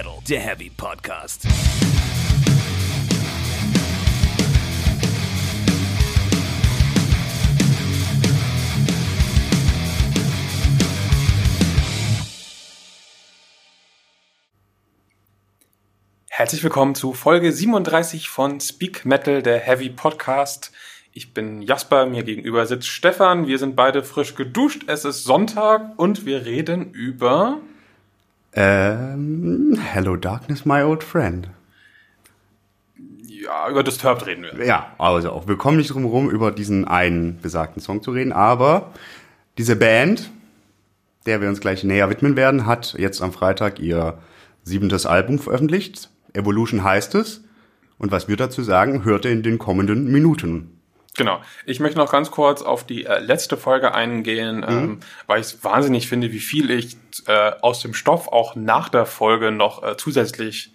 Metal, der Heavy Podcast. Herzlich willkommen zu Folge 37 von Speak Metal, der Heavy Podcast. Ich bin Jasper, mir gegenüber sitzt Stefan. Wir sind beide frisch geduscht. Es ist Sonntag und wir reden über. Ähm, Hello Darkness, my old friend. Ja, über Disturbed reden wir. Ja, also auch. Wir kommen nicht drum herum, über diesen einen besagten Song zu reden, aber diese Band, der wir uns gleich näher widmen werden, hat jetzt am Freitag ihr siebentes Album veröffentlicht. Evolution heißt es. Und was wir dazu sagen, hört ihr in den kommenden Minuten. Genau. Ich möchte noch ganz kurz auf die äh, letzte Folge eingehen, ähm, weil ich es wahnsinnig finde, wie viel ich äh, aus dem Stoff auch nach der Folge noch äh, zusätzlich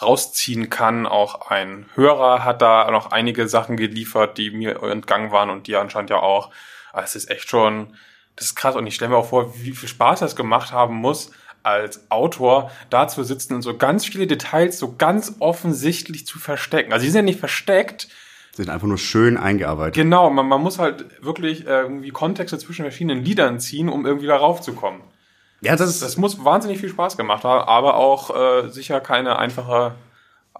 rausziehen kann. Auch ein Hörer hat da noch einige Sachen geliefert, die mir entgangen waren und die anscheinend ja auch. Aber es ist echt schon, das ist krass und ich stelle mir auch vor, wie viel Spaß das gemacht haben muss, als Autor da zu sitzen und so ganz viele Details so ganz offensichtlich zu verstecken. Also die sind ja nicht versteckt, Sind einfach nur schön eingearbeitet. Genau, man, man muss halt wirklich äh, irgendwie Kontexte zwischen verschiedenen Liedern ziehen, um irgendwie darauf zu kommen. Ja, das Das muss wahnsinnig viel Spaß gemacht haben, aber auch äh, sicher keine einfache,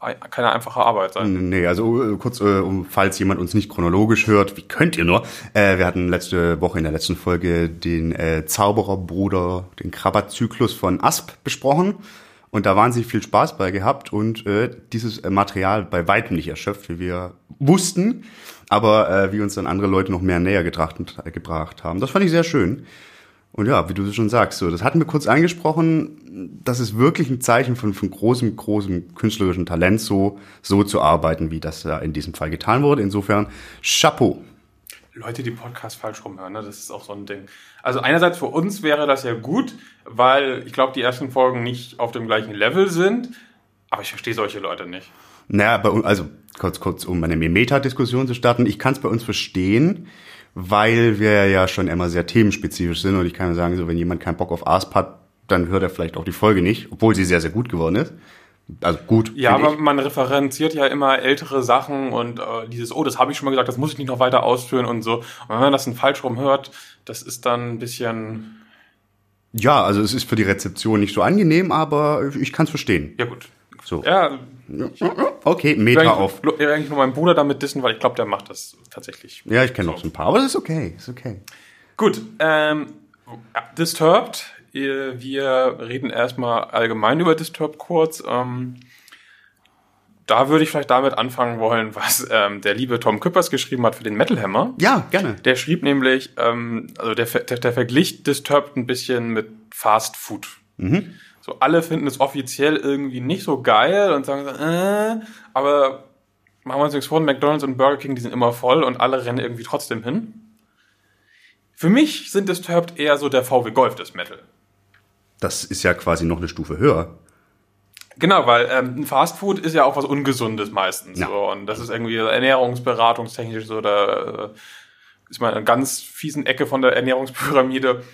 ei- keine einfache Arbeit sein. Nee, also äh, kurz, äh, um, falls jemand uns nicht chronologisch hört, wie könnt ihr nur? Äh, wir hatten letzte Woche in der letzten Folge den äh, Zaubererbruder, den Krabat-Zyklus von Asp besprochen. Und da wahnsinnig viel Spaß bei gehabt und äh, dieses äh, Material bei weitem nicht erschöpft, wie wir wussten, aber äh, wie uns dann andere Leute noch mehr näher getracht, äh, gebracht haben. Das fand ich sehr schön. Und ja, wie du schon sagst, so, das hatten wir kurz angesprochen, das ist wirklich ein Zeichen von, von großem, großem künstlerischen Talent, so, so zu arbeiten, wie das da in diesem Fall getan wurde. Insofern, Chapeau. Leute, die Podcasts falsch rumhören, ne? das ist auch so ein Ding. Also einerseits für uns wäre das ja gut, weil ich glaube, die ersten Folgen nicht auf dem gleichen Level sind, aber ich verstehe solche Leute nicht. Naja, bei also kurz, kurz, um eine Meta-Diskussion zu starten, ich kann es bei uns verstehen, weil wir ja schon immer sehr themenspezifisch sind und ich kann sagen, so wenn jemand keinen Bock auf Asp hat, dann hört er vielleicht auch die Folge nicht, obwohl sie sehr, sehr gut geworden ist. Also gut. Ja, aber man referenziert ja immer ältere Sachen und äh, dieses, oh, das habe ich schon mal gesagt, das muss ich nicht noch weiter ausführen und so. Und wenn man das dann falsch rum hört, das ist dann ein bisschen, Ja, also es ist für die Rezeption nicht so angenehm, aber ich kann es verstehen. ja gut. So. Ja, Okay, ich Meta auf. ich will eigentlich nur meinen Bruder damit dissen, weil ich glaube, der macht das tatsächlich. Ja, ich kenne noch so ein paar, aber das ist okay, ist okay. Gut, ähm, Disturbed. Wir reden erstmal allgemein über Disturbed kurz. Ähm, da würde ich vielleicht damit anfangen wollen, was ähm, der liebe Tom Küppers geschrieben hat für den Metal Hammer. Ja, gerne. Der schrieb nämlich, ähm, also der, der, der verglich Disturbed ein bisschen mit Fast Food. So, alle finden es offiziell irgendwie nicht so geil und sagen so, äh, aber machen wir uns nichts vor, McDonalds und Burger King, die sind immer voll und alle rennen irgendwie trotzdem hin. Für mich sind Disturbed eher so der VW Golf des Metal. Das ist ja quasi noch eine Stufe höher. Genau, weil ähm, Fast Food ist ja auch was Ungesundes meistens. Ja. So, und das ist irgendwie ernährungsberatungstechnisch so, da äh, ist man in einer ganz fiesen Ecke von der Ernährungspyramide.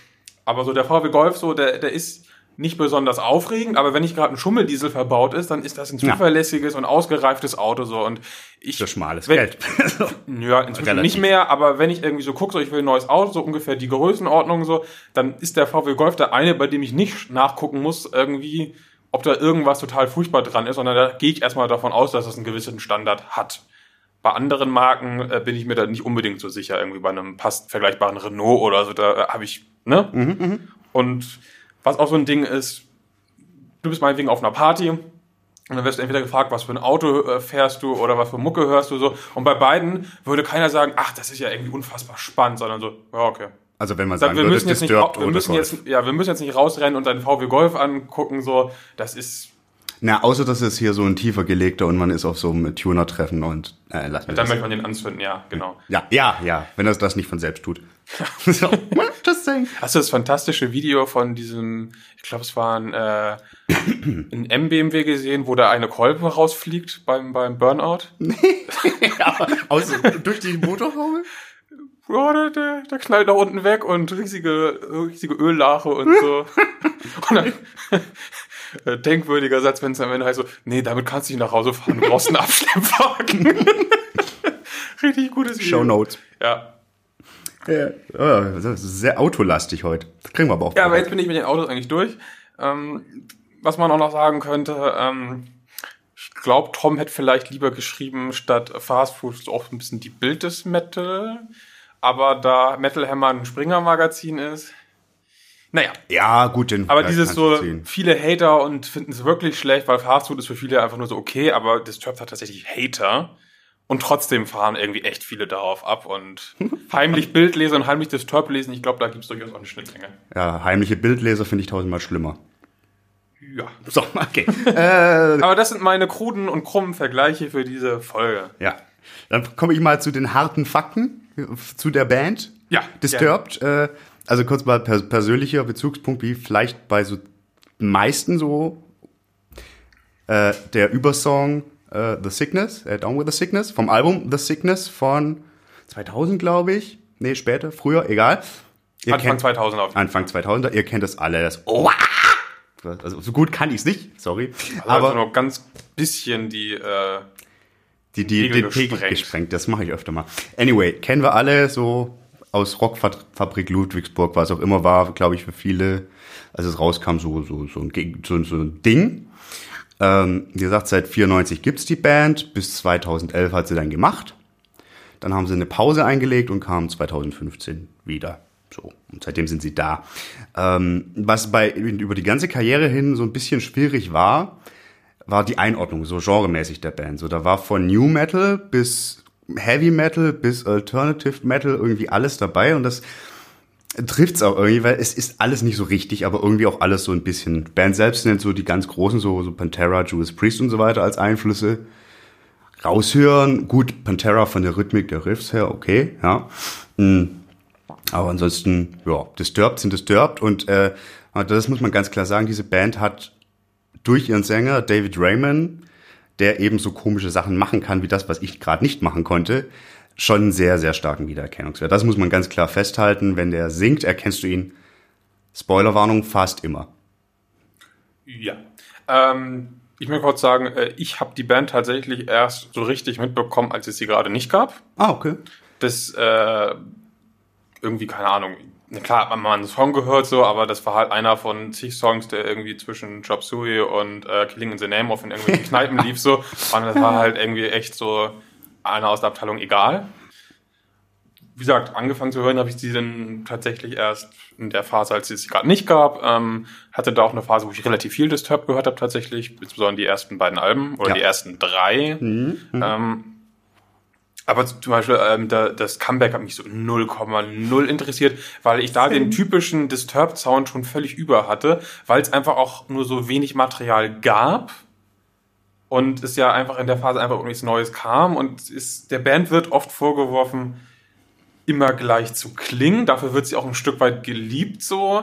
Aber so der VW Golf, so, der, der ist nicht besonders aufregend, aber wenn nicht gerade ein Schummeldiesel verbaut ist, dann ist das ein Ja. zuverlässiges und ausgereiftes Auto so. Und ich, Für schmales wenn- Geld. Ja, inzwischen Relativ. nicht mehr, aber wenn ich irgendwie so gucke, so ich will ein neues Auto, so ungefähr die Größenordnung so, dann ist der VW Golf der eine, bei dem ich nicht nachgucken muss, irgendwie, ob da irgendwas total furchtbar dran ist, sondern da gehe ich erstmal davon aus, dass das einen gewissen Standard hat. Bei anderen Marken äh, bin ich mir da nicht unbedingt so sicher, irgendwie bei einem passend vergleichbaren Renault oder so, da äh, habe ich, ne? Und was auch so ein Ding ist, du bist meinetwegen auf einer Party und dann wirst du entweder gefragt, was für ein Auto äh, fährst du oder was für Mucke hörst du so. Und bei beiden würde keiner sagen, ach, das ist ja irgendwie unfassbar spannend, sondern so, ja, okay. Also wenn man Sag, sagen wir würde, müssen jetzt nicht, wir müssen Golf. jetzt, ja, wir müssen jetzt nicht rausrennen und deinen VW Golf angucken, so, das ist, Na, außer dass es hier so ein tiefer gelegter und man ist auf so einem Tuner-Treffen und äh, lass mir dann möchte man den anzünden, ja, genau. Ja, ja, ja, wenn das das nicht von selbst tut. so, just saying. Hast du das fantastische Video von diesem, ich glaube, es war ein, äh, ein M-BMW gesehen, wo da eine Kolbe rausfliegt beim, beim Burnout? Aus, durch die Motorhaube? ja, der, der, der knallt nach unten weg und riesige, riesige Öllache und so. und dann, äh, denkwürdiger Satz, wenn es am Ende heißt so, nee, damit kannst du nicht nach Hause fahren, du brauchst einen Abschleppwagen. Richtig gutes Video. Show Notes. Ja. Ja, oh, das ist sehr autolastig heute. Das kriegen wir aber auch. Ja, aber bereit. jetzt bin ich mit den Autos eigentlich durch. Ähm, was man auch noch sagen könnte, ähm, ich glaube, Tom hätte vielleicht lieber geschrieben, statt Fast Food auch ein bisschen die Bild des Metal. Aber da Metal Hammer ein Springer-Magazin ist, naja. ja, gut, den Aber dieses so, viele Hater und finden es wirklich schlecht, weil Fast Food ist für viele einfach nur so okay, aber Disturbed hat tatsächlich Hater. Und trotzdem fahren irgendwie echt viele darauf ab und heimlich Bild lesen und heimlich Disturbed lesen, ich glaube, da gibt's durchaus auch eine Schnittmenge. Ja, heimliche Bildleser finde ich tausendmal schlimmer. Ja. So, okay. äh, Aber das sind meine kruden und krummen Vergleiche für diese Folge. ja. Dann komme ich mal zu den harten Fakten zu der Band. Ja, Disturbed. Äh, also kurz mal per persönlicher Bezugspunkt, wie vielleicht bei so meisten so äh, der Übersong äh, The Sickness, äh, Down with the Sickness, vom Album The Sickness von 2000, glaube ich. Nee, später, früher, egal. Ihr Anfang kennt- 2000 auf Anfang 2000er, ihr kennt das alle. Das oh, also so gut kann ich es nicht, sorry. Also aber nur ganz bisschen die, äh, die, die, Pegel den Pegel gesprengt. gesprengt. Das mache ich öfter mal. Anyway, kennen wir alle so aus Rockfabrik Ludwigsburg, was auch immer war, glaube ich, für viele, als es rauskam, so, so, so, ein, so, so ein Ding. Ähm, wie gesagt, seit 94 gibt's die Band, bis 2011 hat sie dann gemacht. Dann haben sie eine Pause eingelegt und kamen 2015 wieder. So, und seitdem sind sie da. Ähm, was bei über die ganze Karriere hin so ein bisschen schwierig war, war die Einordnung, so genremäßig der Band. So, da war von New Metal bis Heavy Metal bis Alternative Metal irgendwie alles dabei und das trifft's auch irgendwie, weil es ist alles nicht so richtig, aber irgendwie auch alles so ein bisschen. Band selbst nennt so die ganz großen, so, so Pantera, Judas Priest und so weiter als Einflüsse raushören. Gut, Pantera von der Rhythmik der Riffs her, okay, ja. Mm. Aber ansonsten, ja, Disturbed sind Disturbed und äh, das muss man ganz klar sagen, diese Band hat durch ihren Sänger David Raymond, der eben so komische Sachen machen kann, wie das, was ich gerade nicht machen konnte, schon einen sehr, sehr starken Wiedererkennungswert. Das muss man ganz klar festhalten. Wenn der singt, erkennst du ihn, Spoilerwarnung, fast immer. Ja. Ähm, ich möchte kurz sagen, äh, ich habe die Band tatsächlich erst so richtig mitbekommen, als es sie gerade nicht gab. Ah, okay. Das äh, irgendwie, keine Ahnung, na klar hat man mal einen Song gehört, so, aber das war halt einer von zig Songs, der irgendwie zwischen Chop Suey und äh, Killing in the Name of in irgendwelchen Kneipen lief, so. Und das war halt irgendwie echt so einer aus der Abteilung egal. Wie gesagt, angefangen zu hören habe ich sie dann tatsächlich erst in der Phase, als es sie gerade nicht gab. Ähm, hatte da auch eine Phase, wo ich relativ viel Disturbed gehört habe tatsächlich, insbesondere die ersten beiden Alben oder Ja. die ersten drei. Ähm, aber zum Beispiel ähm, da, das Comeback hat mich so 0,0 interessiert, weil ich da den typischen Disturbed-Sound schon völlig über hatte, weil es einfach auch nur so wenig Material gab und es ja einfach in der Phase einfach nichts Neues kam und ist, der Band wird oft vorgeworfen, immer gleich zu klingen. Dafür wird sie auch ein Stück weit geliebt so.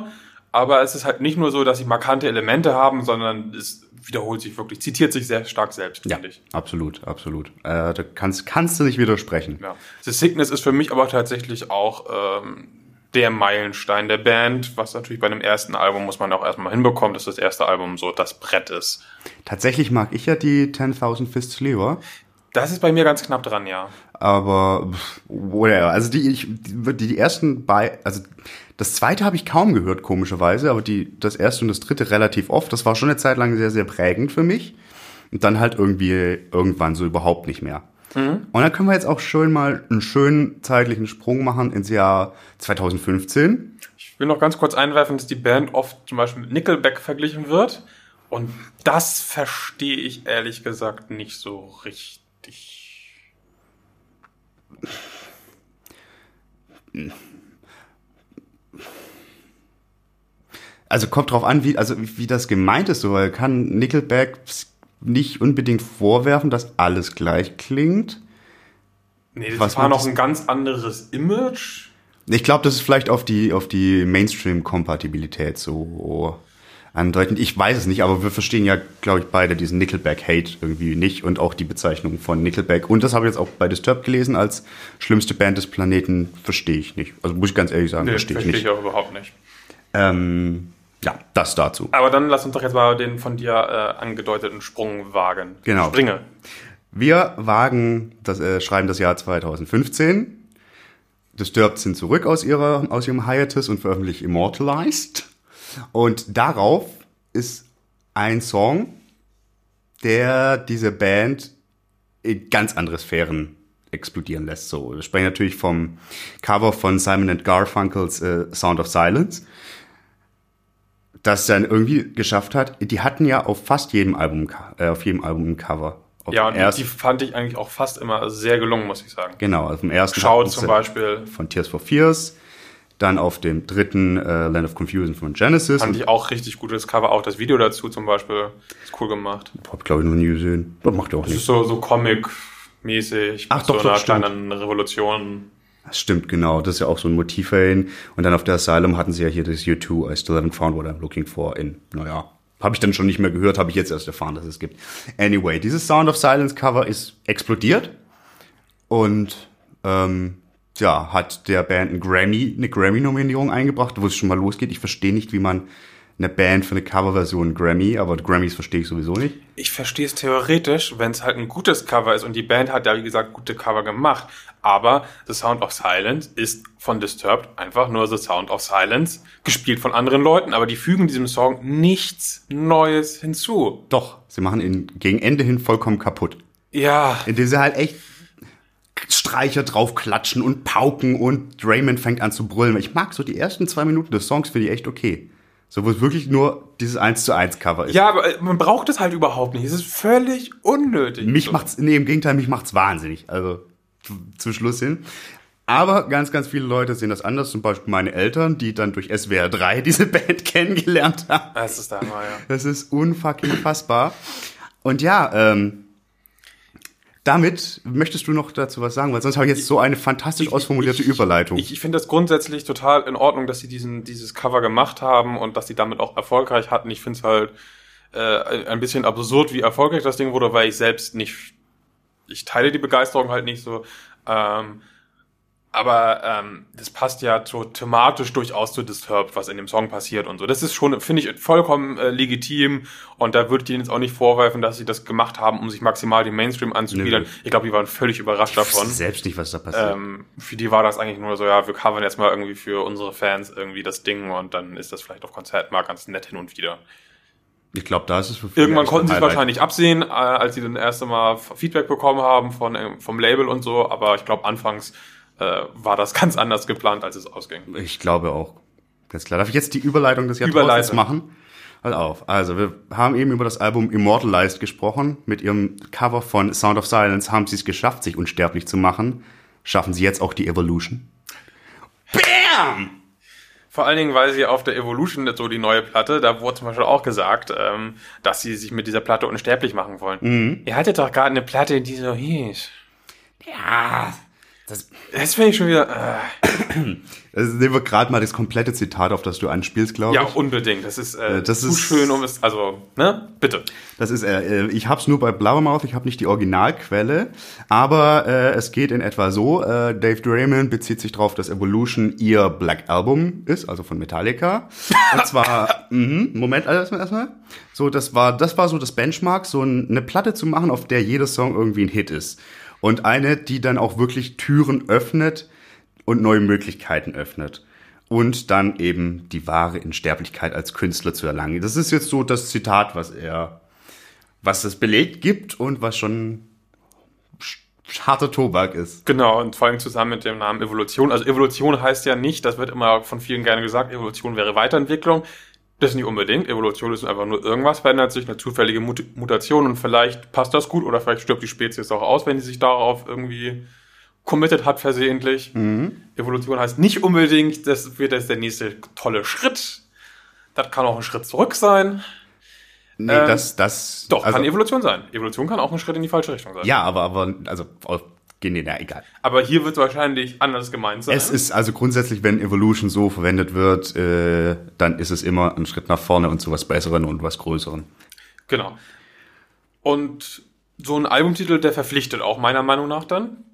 Aber es ist halt nicht nur so, dass sie markante Elemente haben, sondern es wiederholt sich wirklich, zitiert sich sehr stark selbst, Ja, ich. absolut, absolut. Äh, da kannst, kannst du nicht widersprechen. Ja. The Sickness ist für mich aber tatsächlich auch ähm, der Meilenstein der Band, was natürlich bei einem ersten Album muss man auch erstmal hinbekommen, dass das erste Album so das Brett ist. Tatsächlich mag ich ja die 10.000 Fists lieber. Das ist bei mir ganz knapp dran, ja. Aber whatever. Also die, ich, die, die ersten bei, also das zweite habe ich kaum gehört, komischerweise, aber die, das erste und das dritte relativ oft. Das war schon eine Zeit lang sehr, sehr prägend für mich. Und dann halt irgendwie irgendwann so überhaupt nicht mehr. Und dann können wir jetzt auch schön mal einen schönen zeitlichen Sprung machen ins Jahr 2015. Ich will noch ganz kurz einwerfen, dass die Band oft zum Beispiel mit Nickelback verglichen wird. Und das verstehe ich ehrlich gesagt nicht so richtig. Also kommt drauf an, wie, also wie das gemeint ist, so, weil kann Nickelback nicht unbedingt vorwerfen, dass alles gleich klingt. Nee, das Was war noch ein ganz anderes Image. Ich glaube, das ist vielleicht auf die, auf die Mainstream-Kompatibilität so andeutend. Ich weiß es nicht, aber wir verstehen ja, glaube ich, beide diesen Nickelback-Hate irgendwie nicht und auch die Bezeichnung von Nickelback. Und das habe ich jetzt auch bei Disturbed gelesen als schlimmste Band des Planeten. Verstehe ich nicht. Also muss ich ganz ehrlich sagen, Nee, verstehe ich verstehe nicht. ich auch überhaupt nicht. Ähm, Ja, das dazu. Aber dann lass uns doch jetzt mal den von dir äh, angedeuteten Sprung wagen. Genau. Springe. Wir wagen das äh, schreiben das Jahr 2015. Disturbed sind zurück aus ihrer aus ihrem Hiatus und veröffentlichen Immortalized. Und darauf ist ein Song, der diese Band in ganz andere Sphären explodieren lässt. So, wir sprechen natürlich vom Cover von Simon and Garfunkels äh, Sound of Silence, das dann irgendwie geschafft hat. Die hatten ja auf fast jedem Album, äh, auf jedem Album ein Cover. Auf Ja, und ersten- die fand ich eigentlich auch fast immer sehr gelungen, muss ich sagen. Genau, auf dem ersten hatten zum Beispiel, von Tears for Fears, dann auf dem dritten äh, Land of Confusion von Genesis. fand ich auch richtig gutes Cover. Auch das Video dazu zum Beispiel ist cool gemacht. hab glaube ich noch nie gesehen. Das macht ja auch Das ist nicht. so, so Comic-mäßig. Ach, doch, so doch, einer stimmt. kleinen Revolution. Das stimmt, genau. Das ist ja auch so ein Motiv für ihn. Und dann auf der Asylum hatten sie ja hier das U2, I still haven't found what I'm looking for in, naja, habe ich dann schon nicht mehr gehört, habe ich jetzt erst erfahren, dass es gibt. Anyway, dieses Sound of Silence Cover ist explodiert und ähm, ja, hat der Band ein Grammy, eine Grammy-Nominierung eingebracht, wo es schon mal losgeht. Ich verstehe nicht, wie man eine Band für eine Coverversion Grammy, aber Grammys verstehe ich sowieso nicht. Ich verstehe es theoretisch, wenn es halt ein gutes Cover ist und die Band hat ja, wie gesagt, gute Cover gemacht. Aber The Sound of Silence ist von Disturbed einfach nur The Sound of Silence, gespielt von anderen Leuten. Aber die fügen diesem Song nichts Neues hinzu. Doch, sie machen ihn gegen Ende hin vollkommen kaputt. Ja, indem sie halt echt Streicher draufklatschen und pauken und Draymond fängt an zu brüllen. Ich mag so die ersten zwei Minuten des Songs, finde ich echt okay. So, wo es wirklich nur dieses 1 zu 1 Cover ist. ja, aber äh, man braucht es halt überhaupt nicht. Es ist völlig unnötig. Mich So. macht's, nee, im Gegenteil, mich macht's wahnsinnig. Also, zu- zum Schluss hin. Aber ganz, ganz viele Leute sehen das anders. Zum Beispiel meine Eltern, die dann durch SWR 3 diese Band kennengelernt haben. Das ist mal, ja. Das ist unfucking fassbar. Und ja, ähm, damit möchtest du noch dazu was sagen, weil sonst habe ich jetzt so eine fantastisch ausformulierte ich- Überleitung. Ich, ich finde das grundsätzlich total in Ordnung, dass sie diesen, dieses Cover gemacht haben und dass sie damit auch erfolgreich hatten. Ich finde es halt äh, ein bisschen absurd, wie erfolgreich das Ding wurde, weil ich selbst nicht, ich teile die Begeisterung halt nicht so. Ähm, aber ähm, das passt ja so thematisch durchaus zu Disturbed, was in dem Song passiert und so. Das ist schon, finde ich, vollkommen äh, legitim und da würde ich ihnen jetzt auch nicht vorwerfen, dass sie das gemacht haben, um sich maximal den Mainstream anzubiedern. Nö. Ich glaube, die waren völlig überrascht davon. selbst nicht, was da passiert. Ähm, für die war das eigentlich nur so, ja, wir covern jetzt mal irgendwie für unsere Fans irgendwie das Ding und dann ist das vielleicht auf Konzerten mal ganz nett hin und wieder. ich glaube, da ist es für viele Irgendwann konnten sie es wahrscheinlich absehen, äh, als sie dann erste Mal Feedback bekommen haben von, äh, vom Label und so, aber ich glaube, anfangs äh, war das ganz anders geplant, als es ausging. Ich glaube auch. Ganz klar. Darf ich jetzt die Überleitung des Jahrtausends machen? Halt auf. Also, wir haben eben über das Album Immortalized gesprochen. Mit ihrem Cover von Sound of Silence haben sie es geschafft, sich unsterblich zu machen. Schaffen sie jetzt auch die Evolution? Bam! Vor allen Dingen, weil sie auf der Evolution, so die neue Platte, da wurde zum Beispiel auch gesagt, ähm, dass sie sich mit dieser Platte unsterblich machen wollen. Mhm. Ihr hattet doch gerade eine Platte, die so hieß. Ja. Das, Das finde ich schon wieder. Äh, also nehmen wir gerade mal das komplette Zitat, auf das du anspielst, glaube Ja, ich. unbedingt. Das ist, äh, Äh, das zu ist- schön, um es. Also, ne? Bitte. Das ist, äh, ich hab's nur bei Blauermouth, ich habe nicht die Originalquelle, aber äh, es geht in etwa so, äh, Dave Draymond bezieht sich darauf, dass Evolution ihr Black Album ist, also von Metallica. Und zwar, mhm, Moment, also erstmal, erstmal. So, das war, das war so das Benchmark, so ein, eine Platte zu machen, auf der jeder Song irgendwie ein Hit ist. Und eine, die dann auch wirklich Türen öffnet und neue Möglichkeiten öffnet. Und dann eben die wahre Unsterblichkeit als Künstler zu erlangen. Das ist jetzt so das Zitat, was er, was es belegt gibt und was schon sch- harter Tobak ist. Genau, und vor allem zusammen mit dem Namen Evolution. Also Evolution heißt ja nicht, das wird immer von vielen gerne gesagt, Evolution wäre Weiterentwicklung. Das ist nicht unbedingt. Evolution ist einfach nur irgendwas verändert sich, eine zufällige Mut Mutation und vielleicht passt das gut oder vielleicht stirbt die Spezies auch aus, wenn sie sich darauf irgendwie committed hat versehentlich. Evolution heißt nicht unbedingt, das wird jetzt der nächste tolle Schritt. Das kann auch ein Schritt zurück sein. Nee, Ähm, das, das, Doch, also, kann Evolution sein. Evolution kann auch ein Schritt in die falsche Richtung sein. ja, aber, aber, also, nee, na, egal. Aber hier wird es wahrscheinlich anders gemeint sein. Es ist also grundsätzlich, wenn Evolution so verwendet wird, äh, dann ist es immer ein Schritt nach vorne und zu was Besseren und was Größeren. Genau. Und so ein Albumtitel, der verpflichtet auch meiner Meinung nach dann.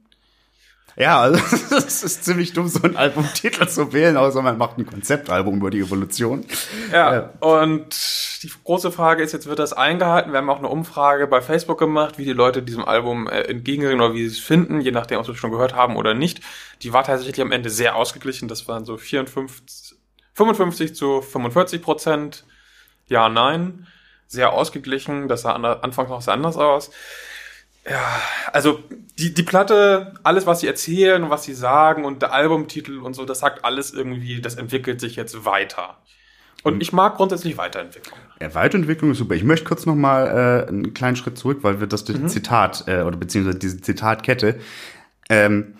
Ja, also es ist ziemlich dumm, so einen Albumtitel zu wählen, außer man macht ein Konzeptalbum über die Evolution. Ja, ja, und die große Frage ist jetzt, wird das eingehalten? Wir haben auch eine Umfrage bei Facebook gemacht, wie die Leute diesem Album äh, entgegengehen oder wie sie es finden, je nachdem, ob sie es schon gehört haben oder nicht. Die war tatsächlich am Ende sehr ausgeglichen. Das waren so 54, 55 zu 45 Prozent. Ja, nein. Sehr ausgeglichen. Das sah anfangs noch sehr anders aus. Ja, also die, die Platte, alles, was sie erzählen und was sie sagen und der Albumtitel und so, das sagt alles irgendwie, das entwickelt sich jetzt weiter. Und ich mag grundsätzlich Weiterentwicklung. Ja, Weiterentwicklung ist super. Ich möchte kurz noch mal äh, einen kleinen Schritt zurück, weil wir das mhm. Zitat äh, oder beziehungsweise diese Zitatkette ähm,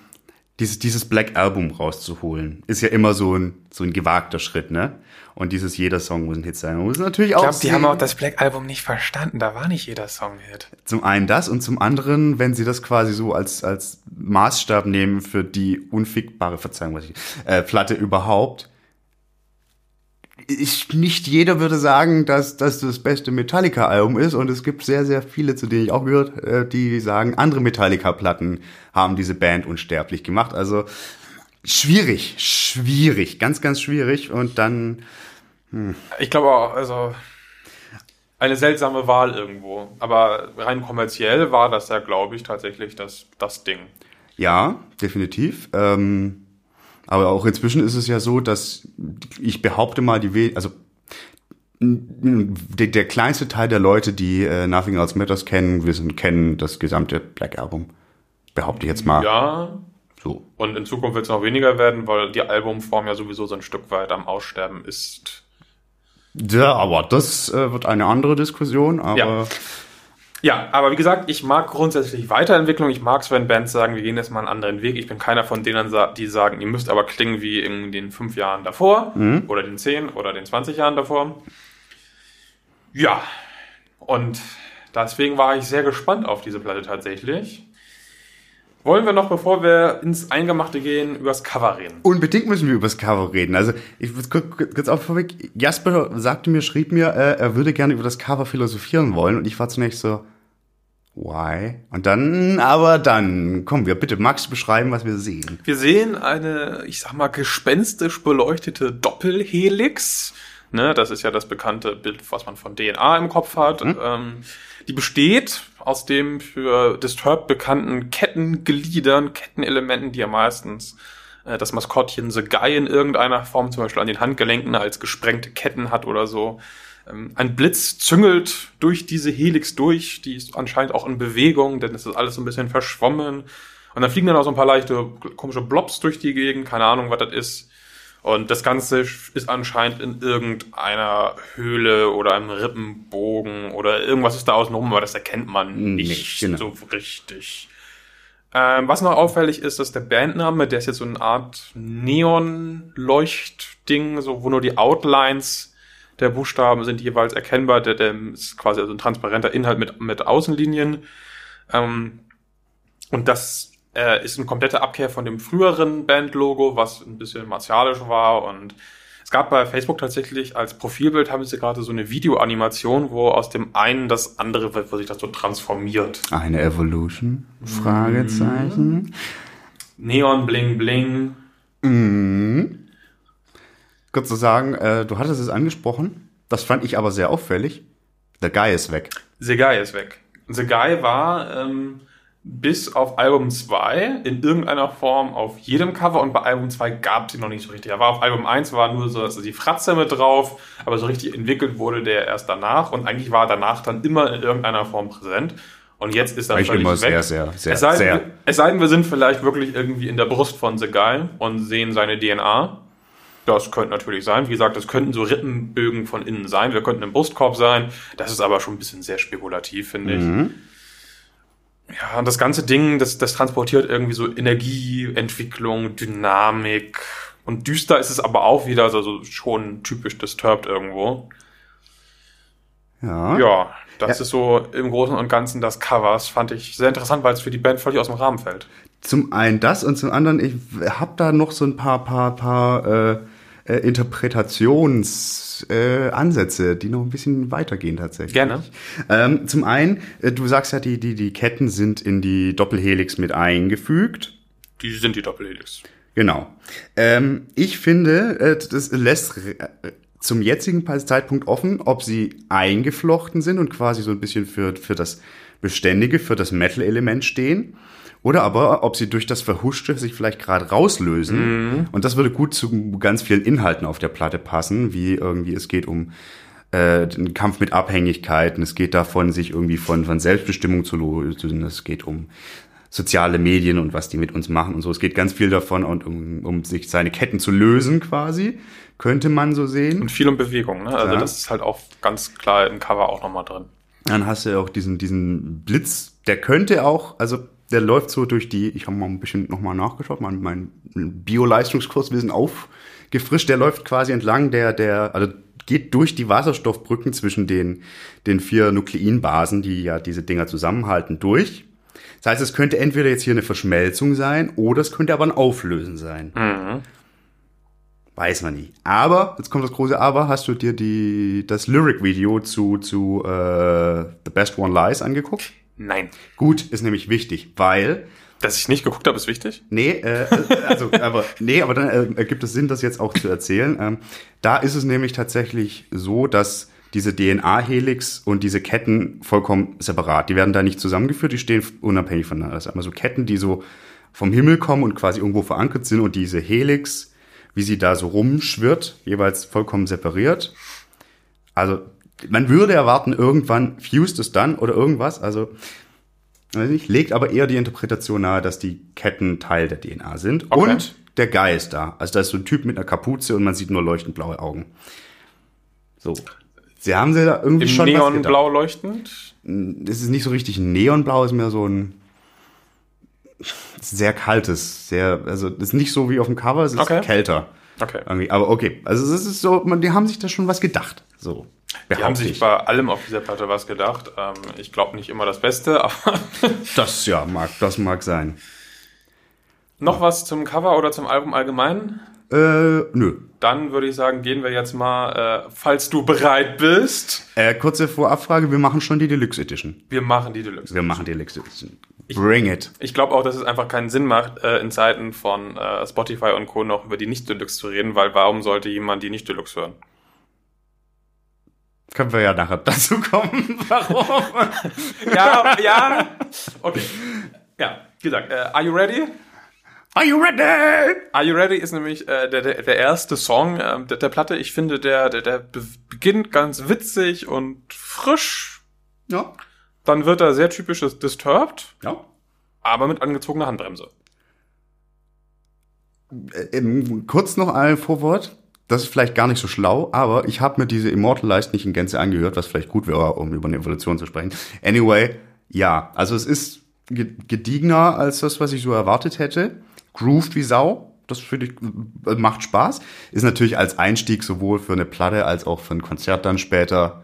dieses, dieses Black Album rauszuholen, ist ja immer so ein, so ein gewagter Schritt, ne? Und dieses jeder Song muss ein Hit sein. muss natürlich auch. Ich glaube, die haben auch das Black Album nicht verstanden. Da war nicht jeder Song Hit. Zum einen das und zum anderen, wenn sie das quasi so als, als Maßstab nehmen für die unfickbare, Verzeihung, was ich, äh, Platte überhaupt, ich, nicht jeder würde sagen, dass das das beste Metallica-Album ist und es gibt sehr, sehr viele, zu denen ich auch gehört, äh, die sagen, andere Metallica-Platten haben diese Band unsterblich gemacht. Also schwierig, schwierig, ganz, ganz schwierig und dann... Hm. Ich glaube auch, also eine seltsame Wahl irgendwo. Aber rein kommerziell war das ja, glaube ich, tatsächlich das, das Ding. Ja, definitiv. Ähm aber auch inzwischen ist es ja so, dass ich behaupte mal, die, also der, der kleinste Teil der Leute, die äh, Nothing Else Matters kennen, wissen, kennen das gesamte Black Album. Behaupte ich jetzt mal. Ja. So. Und in Zukunft wird es noch weniger werden, weil die Albumform ja sowieso so ein Stück weit am Aussterben ist. Ja, aber das äh, wird eine andere Diskussion, aber. Ja. Ja, aber wie gesagt, ich mag grundsätzlich Weiterentwicklung. Ich mag es, wenn Bands sagen, wir gehen jetzt mal einen anderen Weg. Ich bin keiner von denen, die sagen, ihr müsst aber klingen wie in den fünf Jahren davor mhm. oder den zehn oder den 20 Jahren davor. Ja, und deswegen war ich sehr gespannt auf diese Platte tatsächlich. Wollen wir noch, bevor wir ins Eingemachte gehen, übers Cover reden? Unbedingt müssen wir übers Cover reden. Also, ich kurz auch vorweg, Jasper sagte mir, schrieb mir, äh, er würde gerne über das Cover philosophieren wollen und ich war zunächst so, why? Und dann, aber dann, komm, wir bitte Max beschreiben, was wir sehen. Wir sehen eine, ich sag mal, gespenstisch beleuchtete Doppelhelix. Ne, das ist ja das bekannte Bild, was man von DNA im Kopf hat. Mhm. Ähm, die besteht aus dem für Disturbed bekannten Kettengliedern, Kettenelementen, die ja meistens äh, das Maskottchen The Guy in irgendeiner Form, zum Beispiel an den Handgelenken als gesprengte Ketten hat oder so. Ähm, ein Blitz züngelt durch diese Helix durch, die ist anscheinend auch in Bewegung, denn es ist alles so ein bisschen verschwommen. Und dann fliegen dann auch so ein paar leichte komische Blobs durch die Gegend, keine Ahnung, was das ist. Und das Ganze ist anscheinend in irgendeiner Höhle oder einem Rippenbogen oder irgendwas ist da außenrum, aber das erkennt man nicht, nicht genau. so richtig. Ähm, was noch auffällig ist, dass der Bandname, der ist jetzt so eine Art Neon-Leuchtding, so wo nur die Outlines der Buchstaben sind jeweils erkennbar. Der, der ist quasi also ein transparenter Inhalt mit, mit Außenlinien. Ähm, und das äh, ist eine komplette Abkehr von dem früheren Bandlogo, was ein bisschen martialisch war und es gab bei Facebook tatsächlich als Profilbild haben sie gerade so eine Videoanimation, wo aus dem einen das andere wird, wo sich das so transformiert. Eine Evolution? Fragezeichen. Mhm. Neon Bling Bling. Mhm. Kurz zu sagen, äh, du hattest es angesprochen. Das fand ich aber sehr auffällig. The Guy ist weg. The Guy ist weg. The Guy war ähm, bis auf Album 2 in irgendeiner Form auf jedem Cover und bei Album 2 gab es ihn noch nicht so richtig. Er war auf Album 1 war nur so also die Fratze mit drauf, aber so richtig entwickelt wurde der erst danach und eigentlich war er danach dann immer in irgendeiner Form präsent. Und jetzt ist er ich völlig immer weg. Sehr, sehr, sehr, es, sei, sehr. es sei denn, wir sind vielleicht wirklich irgendwie in der Brust von The Guy und sehen seine DNA. Das könnte natürlich sein. Wie gesagt, das könnten so Rippenbögen von innen sein. Wir könnten im Brustkorb sein. Das ist aber schon ein bisschen sehr spekulativ, finde ich. Ja, und das ganze Ding, das, das transportiert irgendwie so Energieentwicklung, Dynamik. Und düster ist es aber auch wieder, also schon typisch disturbed irgendwo. Ja. Ja, das ja. ist so im Großen und Ganzen das Cover. Das fand ich sehr interessant, weil es für die Band völlig aus dem Rahmen fällt. Zum einen das und zum anderen, ich hab da noch so ein paar, paar, paar äh, äh, Interpretationsansätze, äh, die noch ein bisschen weitergehen tatsächlich. Gerne. Ähm, zum einen, äh, du sagst ja, die, die, die Ketten sind in die Doppelhelix mit eingefügt. Die sind die Doppelhelix. Genau. Ähm, ich finde, äh, das lässt äh, zum jetzigen Zeitpunkt offen, ob sie eingeflochten sind und quasi so ein bisschen für, für das Beständige, für das Metal-Element stehen. Oder aber, ob sie durch das Verhuschte sich vielleicht gerade rauslösen. Und das würde gut zu ganz vielen Inhalten auf der Platte passen, wie irgendwie es geht um äh, den Kampf mit Abhängigkeiten, es geht davon, sich irgendwie von, von Selbstbestimmung zu lösen, es geht um soziale Medien und was die mit uns machen und so. Es geht ganz viel davon und um, um sich seine Ketten zu lösen quasi, könnte man so sehen. Und viel um Bewegung, ne? Also Ja. das ist halt auch ganz klar im Cover auch nochmal drin. Dann hast du ja auch diesen, diesen Blitz, der könnte auch, also der läuft so durch die, ich habe mal ein bisschen nochmal nachgeschaut, mein, mein Bio-Leistungskurs, wir sind aufgefrischt, der läuft quasi entlang der, der, also geht durch die Wasserstoffbrücken zwischen den, den vier Nukleinbasen, die ja diese Dinger zusammenhalten, durch. Das heißt, es könnte entweder jetzt hier eine Verschmelzung sein oder es könnte aber ein Auflösen sein. Weiß man nicht. Aber, jetzt kommt das große Aber, hast du dir die, das Lyric-Video zu, zu äh, The Best One Lies angeguckt? Nein. Gut, ist nämlich wichtig, weil, Dass ich nicht geguckt habe, ist wichtig. nee, äh, also, aber, nee, aber dann äh, ergibt es Sinn, das jetzt auch zu erzählen. Ähm, da ist es nämlich tatsächlich so, dass diese DNA-Helix und diese Ketten vollkommen separat, die werden da nicht zusammengeführt, die stehen unabhängig voneinander. Das sind immer so Ketten, die so vom Himmel kommen und quasi irgendwo verankert sind und diese Helix, wie sie da so rumschwirrt, jeweils vollkommen separiert. Also, man würde erwarten, irgendwann fused es dann oder irgendwas, also, weiß nicht, legt aber eher die Interpretation nahe, dass die Ketten Teil der DNA sind. Okay. Und der Guy ist da. Also, da ist so ein Typ mit einer Kapuze und man sieht nur leuchtend blaue Augen. So. Sie haben sie da irgendwie Im schon. Neonblau leuchtend. Es ist nicht so richtig neonblau, ist mehr so ein sehr kaltes, sehr, also das ist nicht so wie auf dem Cover, es ist Okay. kälter. Okay. Irgendwie. Aber okay, also es ist so, man, die haben sich da schon was gedacht. So. Die haben sich ich. bei allem auf dieser Platte was gedacht. Ähm, ich glaube nicht immer das Beste, aber Das ja, mag, das mag sein. noch was zum Cover oder zum Album allgemein? Äh, nö. Dann würde ich sagen, gehen wir jetzt mal, äh, falls du bereit bist. Äh, kurze Vorabfrage, wir machen schon die Deluxe Edition. Wir machen die Deluxe. Wir machen die Deluxe Edition. Bring it. Ich glaube auch, dass es einfach keinen Sinn macht, äh, in Zeiten von äh, Spotify und Co. noch über die Nicht-Deluxe zu reden, weil warum sollte jemand die Nicht-Deluxe hören? Können wir ja nachher dazu kommen. Warum? Ja, ja. Okay. Ja, wie gesagt, äh, Are You Ready? Are you ready? Are You Ready ist nämlich äh, der, der, der erste Song ähm, der, der Platte. Ich finde, der, der, der be- beginnt ganz witzig und frisch. Ja. Dann wird er sehr typisches Disturbed, Ja. aber mit angezogener Handbremse. Äh, ähm, kurz noch ein Vorwort. Das ist vielleicht gar nicht so schlau, aber ich habe mir diese Immortalized nicht in Gänze angehört, was vielleicht gut wäre, um über eine Evolution zu sprechen. Anyway, ja, also es ist ge- gediegener als das, was ich so erwartet hätte. Grooved wie Sau. Das finde ich, äh, macht Spaß. Ist natürlich als Einstieg sowohl für eine Platte als auch für ein Konzert dann später.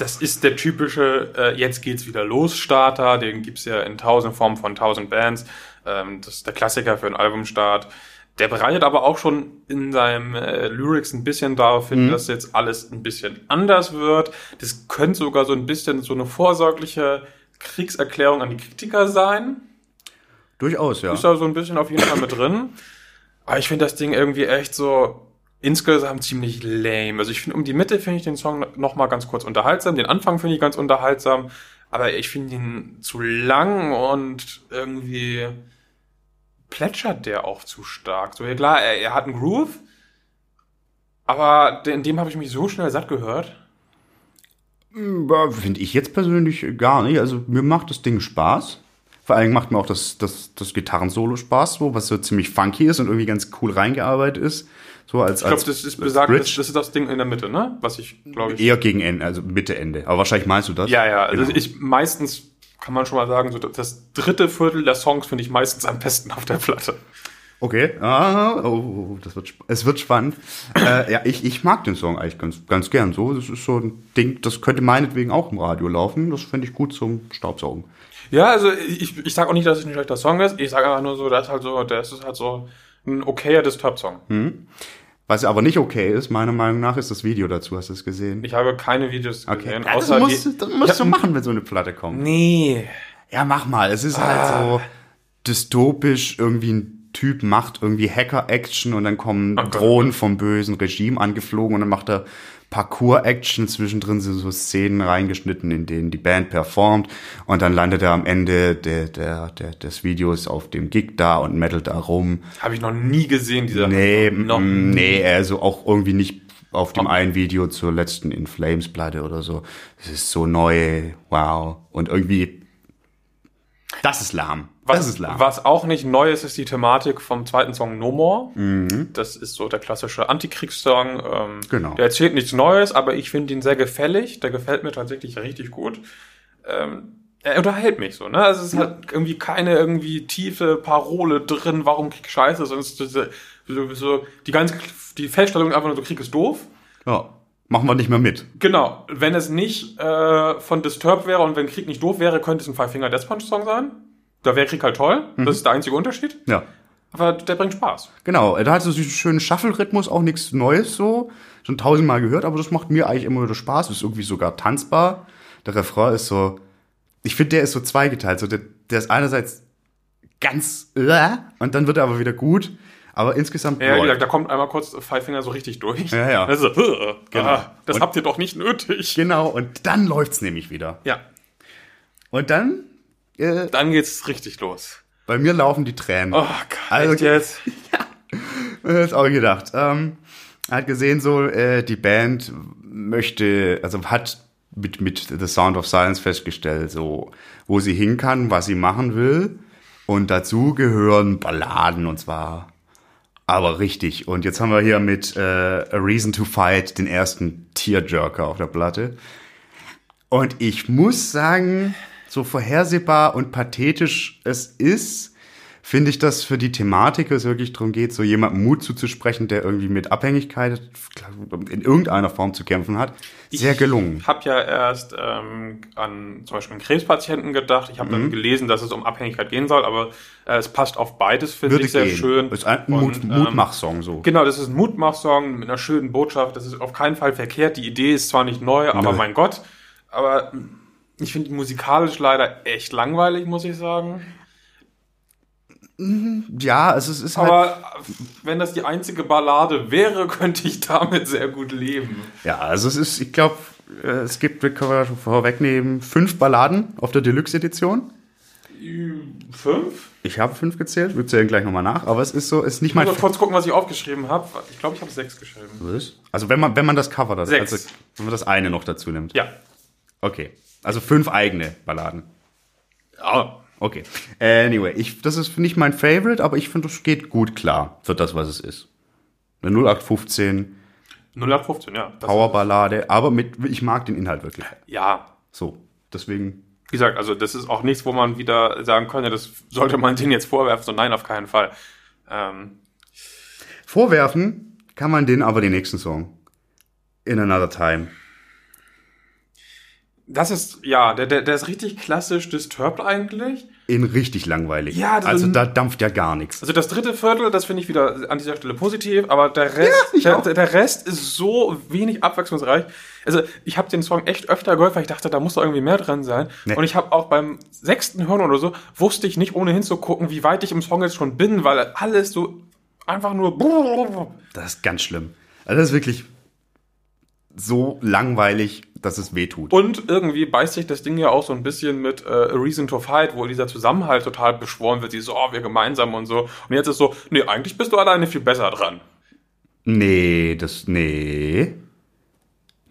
Das ist der typische äh, Jetzt geht's wieder los Starter. Den gibt's ja in tausend Formen von tausend Bands. Ähm, das ist der Klassiker für einen Albumstart. Der bereitet aber auch schon in seinem äh, Lyrics ein bisschen darauf hin, dass jetzt alles ein bisschen anders wird. Das könnte sogar so ein bisschen so eine vorsorgliche Kriegserklärung an die Kritiker sein. Durchaus, ja. Ist da so ein bisschen auf jeden Fall mit drin. Aber ich finde das Ding irgendwie echt so insgesamt ziemlich lame. Also ich finde, um die Mitte finde ich den Song noch mal ganz kurz unterhaltsam. Den Anfang finde ich ganz unterhaltsam. Aber ich finde ihn zu lang und irgendwie plätschert der auch zu stark. So, ja klar, er, er hat einen Groove. Aber in dem habe ich mich so schnell satt gehört. Finde ich jetzt persönlich gar nicht. Also mir macht das Ding Spaß. Vor allem macht mir auch das, das, das Gitarrensolo Spaß, so, was so ziemlich funky ist und irgendwie ganz cool reingearbeitet ist. So als, Ich glaube, das ist besagt, das, das ist das Ding in der Mitte, ne? Was ich, glaube ich. Eher gegen Ende, also Mitte, Ende. Aber wahrscheinlich meinst du das? Ja, ja, also Genau. ich meistens kann man schon mal sagen, so das dritte Viertel der Songs finde ich meistens am besten auf der Platte. Okay. Ah, oh, das wird, es wird spannend. äh, ja, ich, ich mag den Song eigentlich ganz, ganz gern so. Das ist so ein Ding, das könnte meinetwegen auch im Radio laufen. Das finde ich gut zum Staubsaugen. Ja, also ich, ich sage auch nicht, dass es ein schlechter Song ist. Ich sage einfach nur so, das ist halt so, das ist halt so ein okayer Disturb-Song. Was aber nicht okay ist, meiner Meinung nach, ist das Video dazu. Hast du es gesehen? Ich habe keine Videos Okay. gesehen, Ja, das außer musst, die. das musst Ja, du machen, wenn so eine Platte kommt. Nee. Ja, mach mal. Es ist halt so. dystopisch irgendwie ein Typ macht irgendwie Hacker-Action und dann kommen Gott. Drohnen vom bösen Regime angeflogen und dann macht er Parkour-Action. Zwischendrin sind so Szenen reingeschnitten, in denen die Band performt und dann landet er am Ende der, der, der, des Videos auf dem Gig da und mettelt da rum. Habe ich noch nie gesehen, dieser. Nee, noch mm, nee, also auch irgendwie nicht auf dem einen Video zur letzten In Flames Platte oder so. Es ist so neu, wow. Und irgendwie, das ist lahm. Was, das ist lahm. was auch nicht neu ist, ist die Thematik vom zweiten Song No More. Mhm. Das ist so der klassische Antikriegssong. Ähm, Genau. Der erzählt nichts Neues, aber ich finde ihn sehr gefällig. Der gefällt mir tatsächlich richtig gut. Ähm, er unterhält mich so, ne? Also es ist halt irgendwie keine irgendwie tiefe Parole drin, warum Krieg scheiße, sondern es ist so, so die ganze die Feststellung einfach nur so Krieg ist doof. Ja, machen wir nicht mehr mit. Genau, wenn es nicht äh, von Disturbed wäre und wenn Krieg nicht doof wäre, könnte es ein Five Finger Death Punch Song sein. Da wäre Krieg halt toll. Das ist der einzige Unterschied. Ja. Aber der bringt Spaß. Genau, da hat so diesen schönen Shuffle-Rhythmus, auch nichts Neues so. Schon tausendmal gehört, aber das macht mir eigentlich immer wieder Spaß. Ist irgendwie sogar tanzbar. Der Refrain ist so, ich finde, der ist so zweigeteilt. So, der, der ist einerseits ganz, äh, und dann wird er aber wieder gut. Aber insgesamt Ja, wie läuft. gesagt, da kommt einmal kurz Five Finger so richtig durch. Ja, ja. Also, äh, Genau. ah, das Und- habt ihr doch nicht nötig. Genau, und dann läuft's nämlich wieder. Ja, Und dann, äh, dann geht's richtig los. bei mir laufen die Tränen. Oh Gott, Also- echt jetzt? Das ist auch gedacht. Ähm, er hat gesehen, so, äh, die Band möchte, also hat mit, mit The Sound of Silence festgestellt, so, wo sie hin kann, was sie machen will. Und dazu gehören Balladen, und zwar aber richtig. Und jetzt haben wir hier mit äh, A Reason to Fight den ersten Tearjerker auf der Platte. Und ich muss sagen, so vorhersehbar und pathetisch es ist, finde ich, dass für die Thematik es wirklich darum geht, so jemandem Mut zuzusprechen, der irgendwie mit Abhängigkeit in irgendeiner Form zu kämpfen hat, sehr gelungen. Ich habe ja erst ähm, an zum Beispiel einen Krebspatienten gedacht. Ich habe Mhm. dann gelesen, dass es um Abhängigkeit gehen soll, aber äh, es passt auf beides, finde ich sehr gehen. schön. Ist ein Mut, ähm, Mutmachsong so. Genau, das ist ein Mutmachsong mit einer schönen Botschaft. Das ist auf keinen Fall verkehrt. Die Idee ist zwar nicht neu, aber Nö. mein Gott. Aber ich finde die musikalisch leider echt langweilig, muss ich sagen. Ja, also es ist halt, Aber wenn das die einzige Ballade wäre, könnte ich damit sehr gut leben. ja, also es ist, ich glaube, es gibt, wir können wir schon vorwegnehmen, fünf Balladen auf der Deluxe-Edition. Fünf? Ich habe fünf gezählt, wir zählen gleich nochmal nach, aber es ist so, es ist nicht Ich mein muss noch kurz gucken, was ich aufgeschrieben habe. Ich glaube, ich habe sechs geschrieben. Was? Also wenn man, wenn man das Cover, das, Sechs. also wenn man das eine noch dazu nimmt. Ja. Okay. Also fünf eigene Balladen. Ja. Okay. Anyway, ich, das ist nicht mein Favorite, aber ich finde, das geht gut klar für das, was es ist. Eine 0815 0815, ja. Powerballade, aber mit, ich mag den Inhalt wirklich. ja. So. Deswegen, Wie gesagt, also das ist auch nichts, wo man wieder sagen könnte, das sollte man denen jetzt vorwerfen. So, nein, auf keinen Fall. Ähm, vorwerfen kann man den aber den nächsten Song. In Another Time. Das ist, ja, der, der, der ist richtig klassisch disturbed eigentlich. In richtig langweilig. Ja, das also da dampft ja gar nichts. Also das dritte Viertel, das finde ich wieder an dieser Stelle positiv, aber der Rest, auch. der, der Rest ist so wenig abwechslungsreich. Also ich habe den Song echt öfter gehört, weil ich dachte, da muss doch irgendwie mehr drin sein. Nee. Und ich habe auch beim sechsten Hören oder so, wusste ich nicht ohne hinzugucken, wie weit ich im Song jetzt schon bin, weil alles so einfach nur... Das ist ganz schlimm. Also das ist wirklich so langweilig, dass es weh tut. Und irgendwie beißt sich das Ding ja auch so ein bisschen mit äh, A Reason to Fight, wo dieser Zusammenhalt total beschworen wird, die so, oh, wir gemeinsam und so. Und jetzt ist so, nee, eigentlich bist du alleine viel besser dran. Nee, das, nee.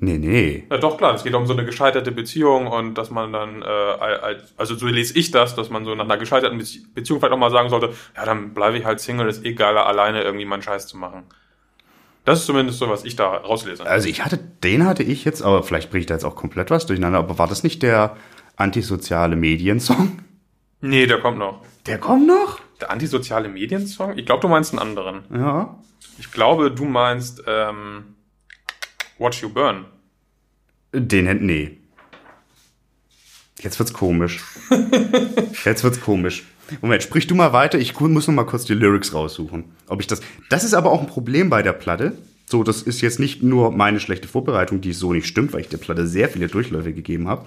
Nee, nee. Ja, doch, klar, es geht um so eine gescheiterte Beziehung und dass man dann, äh, als- also so lese ich das, dass man so nach einer gescheiterten Bezie- Beziehung vielleicht auch mal sagen sollte, ja, dann bleibe ich halt Single, ist eh geiler, alleine irgendwie meinen Scheiß zu machen. Das ist zumindest so, was ich da rauslese. Also ich hatte, den hatte ich jetzt, aber vielleicht bricht da jetzt auch komplett was durcheinander, aber war das nicht der antisoziale Mediensong? Nee, der kommt noch. Der kommt noch? Der antisoziale Mediensong? Ich glaube, du meinst einen anderen. Ja. Ich glaube, du meinst ähm, Watch You Burn. Den nee. Jetzt wird's komisch. Jetzt wird's komisch. Moment, sprich du mal weiter. Ich muss noch mal kurz die Lyrics raussuchen. Ob ich das. Das ist aber auch ein Problem bei der Platte. So, das ist jetzt nicht nur meine schlechte Vorbereitung, die so nicht stimmt, weil ich der Platte sehr viele Durchläufe gegeben habe.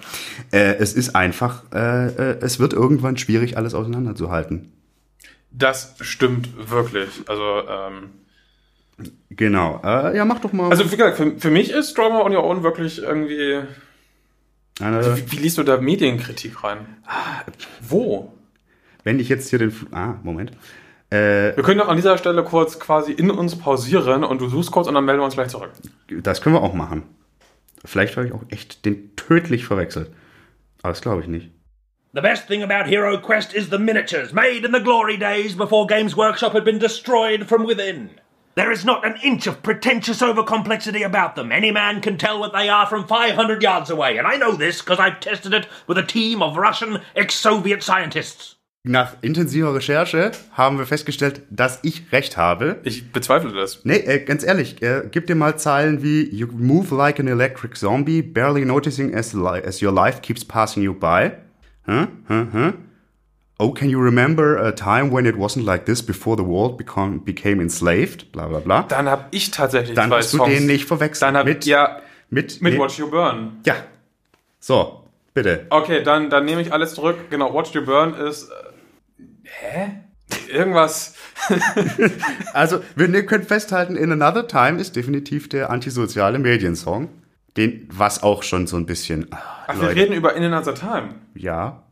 Äh, es ist einfach, äh, äh, es wird irgendwann schwierig, alles auseinanderzuhalten. Das stimmt wirklich. Also, ähm, Genau. Äh, ja, mach doch mal. also wie gesagt, für, für mich ist Stronger on Your Own wirklich irgendwie. eine, Wie, wie liest du da Medienkritik rein? Wo? Wenn ich jetzt hier den. Fl- Ah, Moment. Äh, Wir können doch an dieser Stelle kurz quasi in uns pausieren und du suchst kurz und dann melden wir uns gleich zurück. das können wir auch machen. Vielleicht habe ich auch echt den tödlich verwechselt. Aber das glaube ich nicht. The best thing about Hero Quest is the miniatures, made in the glory days before Games Workshop had been destroyed from within. There is not an inch of pretentious overcomplexity about them. Any man can tell what they are from 500 yards away, and I know this because I've tested it with a team of Russian ex-Soviet scientists. Nach intensiver Recherche haben wir festgestellt, dass ich recht habe. Ich bezweifle das. Nee, äh, ganz ehrlich, äh, gib dir mal Zeilen wie You move like an electric zombie, barely noticing as, as your life keeps passing you by. Huh? Huh? Huh? Oh, can you remember a time when it wasn't like this before the world become, became enslaved? Bla bla bla. Dann habe ich tatsächlich Dann zwei hast du Songs. den nicht verwechselt. Dann habe mit, ich ja mit, mit nee, Watch You Burn. Ja. So, bitte. Okay, dann, dann nehme ich alles zurück. Genau, Watch You Burn ist. Äh, hä? Irgendwas. Also, wir können festhalten, In Another Time ist definitiv der antisoziale Mediensong. Den, was auch schon so ein bisschen. ah, Ach, wir reden über In Another Time. ja.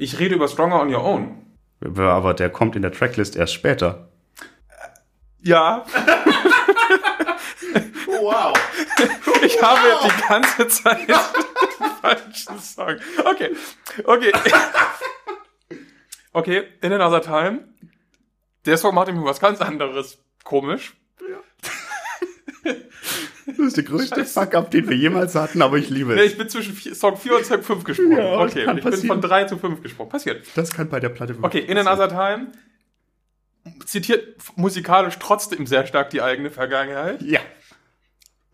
Ich rede über Stronger on Your Own. Aber der kommt in der Tracklist erst später. Ja, Wow. ich habe die ganze Zeit den falschen Song. Okay, okay. Okay, In Another Time. Der Song macht irgendwie was ganz anderes. Komisch. Das ist der größte Fuck-up, den wir jemals hatten, aber ich liebe Nee, es. ich bin zwischen Song 4 und Song 5 gesprungen. Ja, okay, und ich bin passieren. von 3 zu 5 gesprungen. Passiert. Das kann bei der Platte Okay, In Another Time zitiert musikalisch trotzdem sehr stark die eigene Vergangenheit. Ja.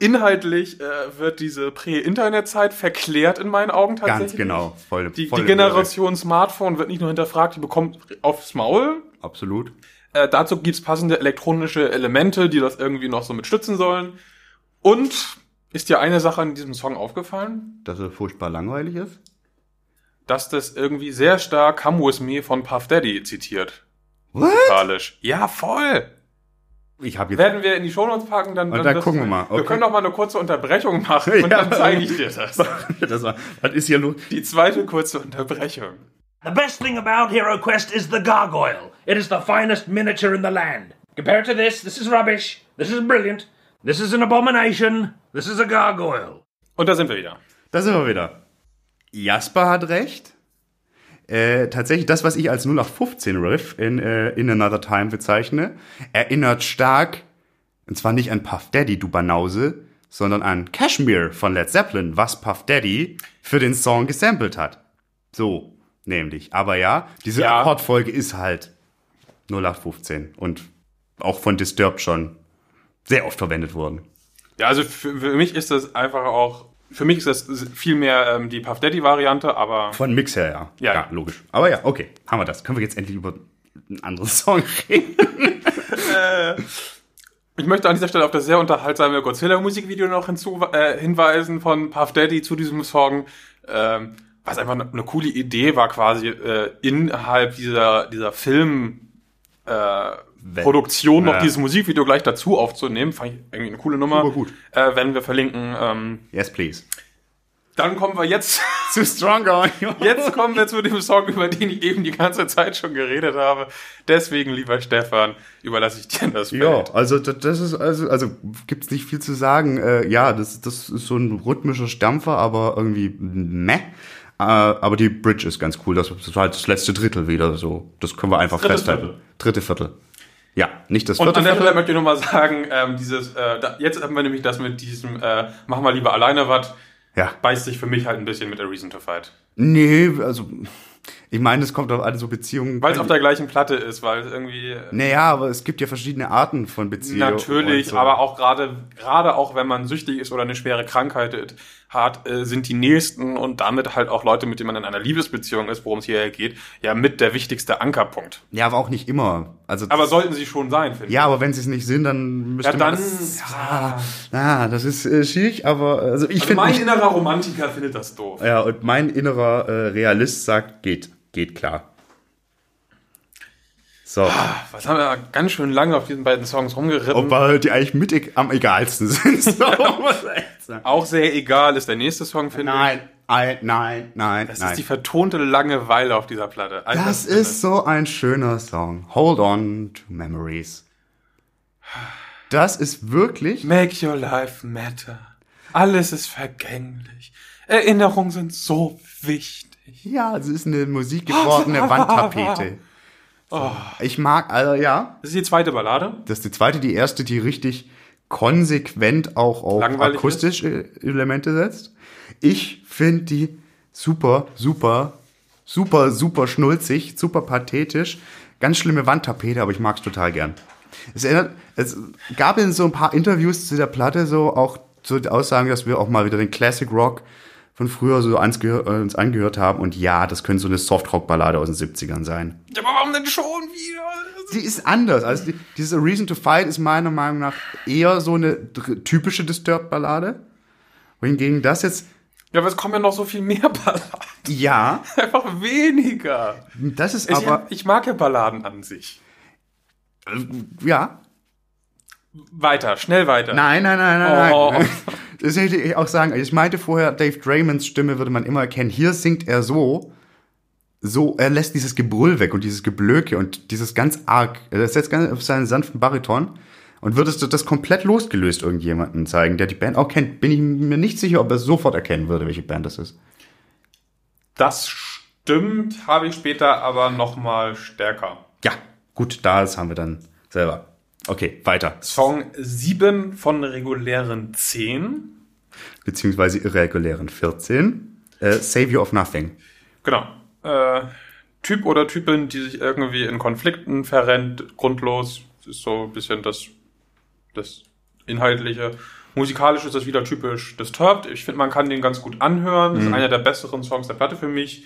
Inhaltlich äh, wird diese Prä-Internet-Zeit verklärt in meinen Augen tatsächlich. Ganz genau. Voll, Die, voll die Generation Smartphone wird nicht nur hinterfragt, die bekommt aufs Maul. Absolut. Äh, dazu gibt's passende elektronische Elemente, die das irgendwie noch so mit stützen sollen. Und ist dir eine Sache an diesem Song aufgefallen? Dass er furchtbar langweilig ist. Dass das irgendwie sehr stark Come With Me von Puff Daddy zitiert. What? Musikalisch. Ja, voll. Ich jetzt. Werden wir in die Shownotes packen, dann, dann dann gucken wir mal, Wir okay. können noch mal eine kurze Unterbrechung machen und Ja. dann zeige ich dir das. das war, was ist hier los? Die zweite kurze Unterbrechung. The best thing about Hero Quest is the gargoyle. It is the finest miniature in the land. Compared to this, this is rubbish. This is brilliant. This is an abomination. This is a gargoyle. Und da sind wir wieder. Da sind wir wieder. Jasper hat recht. Äh, tatsächlich, das, was ich als 0815 Riff in, äh, in Another Time bezeichne, erinnert stark, und zwar nicht an Puff Daddy, du Banause, sondern an Cashmere von Led Zeppelin, was Puff Daddy für den Song gesampelt hat. So, nämlich. Aber ja, diese Ja. Akkordfolge ist halt 0815 und auch von Disturbed schon sehr oft verwendet worden. Ja, also für, für mich ist das einfach auch, für mich ist das viel mehr ähm, die Puff Daddy Variante, aber Von Mix her, ja. Ja. ja. logisch. Aber ja, okay, haben wir das. Können wir jetzt endlich über einen anderen Song reden? ich möchte an dieser Stelle auf das sehr unterhaltsame Godzilla Musikvideo noch hinzu, äh, hinweisen von Puff Daddy zu diesem Song, ähm, was einfach eine, eine coole Idee war quasi äh, innerhalb dieser dieser Film äh, Produktion noch Ja. dieses Musikvideo gleich dazu aufzunehmen, fand ich irgendwie eine coole Nummer. Super gut. Äh, werden wir verlinken. Ähm, Yes, please. dann kommen wir jetzt Zu Stronger. Jetzt kommen wir zu dem Song, über den ich eben die ganze Zeit schon geredet habe. Deswegen, lieber Stefan, überlasse ich dir das Feld. Ja, also das, das ist also also gibt's nicht viel zu sagen. Äh, ja, das das ist so ein rhythmischer Stampfer, aber irgendwie meh. Äh, aber die Bridge ist ganz cool. Das ist halt das letzte Drittel wieder so. Das können wir einfach Dritte festhalten. Viertel. Dritte Viertel. Ja, nicht das Und vierte an der. Stelle möchte ich nochmal sagen, ähm, dieses, äh, da, jetzt haben wir nämlich das mit diesem, äh, mach mal lieber alleine was, Ja. beißt sich für mich halt ein bisschen mit A Reason to Fight. Nee, also ich meine, es kommt auf alle so Beziehungen. Weil es auf der gleichen Platte ist, weil es irgendwie, äh, Naja, aber es gibt ja verschiedene Arten von Beziehungen. Natürlich, und so. aber auch gerade gerade auch wenn man süchtig ist oder eine schwere Krankheit hat, äh, sind die Nächsten und damit halt auch Leute, mit denen man in einer Liebesbeziehung ist, worum es hier geht, ja mit der wichtigste Ankerpunkt. Ja, aber auch nicht immer. Also Aber sollten sie schon sein, finde ich. ja, aber wenn sie es nicht sind, dann müsste Ja, man dann. das, Ja. Ah, das ist äh, schwierig, aber also ich Also finde mein innerer Romantiker findet das doof. ja und mein innerer äh, Realist sagt, geht, geht klar. So. Was haben wir ganz schön lange auf diesen beiden Songs rumgeritten. Obwohl die eigentlich mit e- am egalsten sind. So, sagen. Auch sehr egal ist der nächste Song, finde ich. nein, nein, nein, nein, Das nein. ist die vertonte Langeweile auf dieser Platte. Alter, das ist so ein schöner Song. Hold on to memories. Das ist wirklich. Make your life matter. Alles ist vergänglich. Erinnerungen sind so wichtig. Ja, es ist eine Musik gewordene Wandtapete. Ich mag, also ja, Das ist die zweite Ballade. das ist die zweite, die erste, die richtig konsequent auch auf Langweilig akustische Elemente setzt. Ich finde die super, super, super, super schnulzig, super pathetisch. Ganz schlimme Wandtapete, aber ich mag es total gern. Es, erinnert, es gab in so ein paar Interviews zu der Platte so auch so die Aussagen, dass wir auch mal wieder den Classic Rock von früher so ans äh, uns angehört haben. Und ja, das könnte so eine Softrock-Ballade aus den 70ern sein. Ja, aber warum denn schon wieder? Die ist anders. Also die, diese A Reason to Fight ist meiner Meinung nach eher so eine typische Disturbed-Ballade. Wohingegen das jetzt, Ja, aber es kommen ja noch so viel mehr Balladen. ja, Einfach weniger. das ist Ich, aber, ich mag ja Balladen an sich. ja, Weiter, schnell weiter. nein, nein, nein, nein, Oh. nein. Das hätte ich auch sagen. Ich meinte vorher, Dave Draymonds Stimme würde man immer erkennen. Hier singt er so, so, er lässt dieses Gebrüll weg und dieses Geblöke und dieses ganz arg, er setzt ganz auf seinen sanften Bariton. Und würdest du das komplett losgelöst irgendjemanden zeigen, der die Band auch kennt, bin ich mir nicht sicher, ob er sofort erkennen würde, welche Band das ist. Das stimmt, habe ich später aber noch mal stärker. Ja, gut, das haben wir dann selber. Okay, weiter. Song 7 von regulären 10. Beziehungsweise irregulären 14. Äh, Savior of Nothing. Genau. Äh, typ oder Typin, die sich irgendwie in Konflikten verrennt, grundlos. Das ist so ein bisschen das, das Inhaltliche. Musikalisch ist das wieder typisch Disturbed. Ich finde, man kann den ganz gut anhören. Das ist einer der besseren Songs der Platte für mich.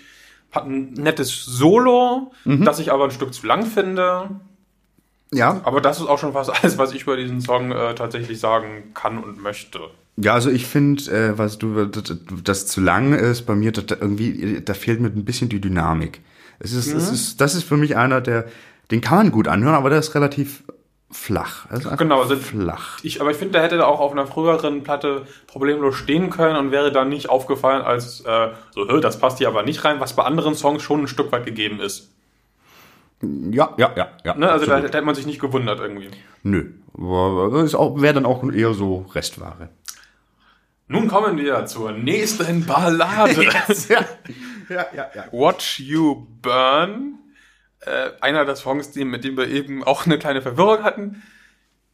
Hat ein nettes Solo, das ich aber ein Stück zu lang finde. Ja, Aber das ist auch schon fast alles, was ich über diesen Song äh, tatsächlich sagen kann und möchte. ja, also ich finde, äh, was du, das, das zu lang ist bei mir, das, da irgendwie, da fehlt mir ein bisschen die Dynamik. Es ist, es ist, das ist für mich einer, der, den kann man gut anhören, aber der ist relativ flach. Ist Genau, also flach. Ich, aber ich finde, der hätte auch auf einer früheren Platte problemlos stehen können und wäre dann nicht aufgefallen als äh, so, "Hö, das passt hier aber nicht rein, was bei anderen Songs schon ein Stück weit gegeben ist. Ja, ja, ja, ja. Ne? Also da, da hätte man sich nicht gewundert irgendwie. Nö. Wäre dann auch eher so Restware. Nun kommen wir zur nächsten Ballade. ja, ja, ja, ja. Watch You Burn. Äh, einer der Songs, die, mit dem wir eben auch eine kleine Verwirrung hatten.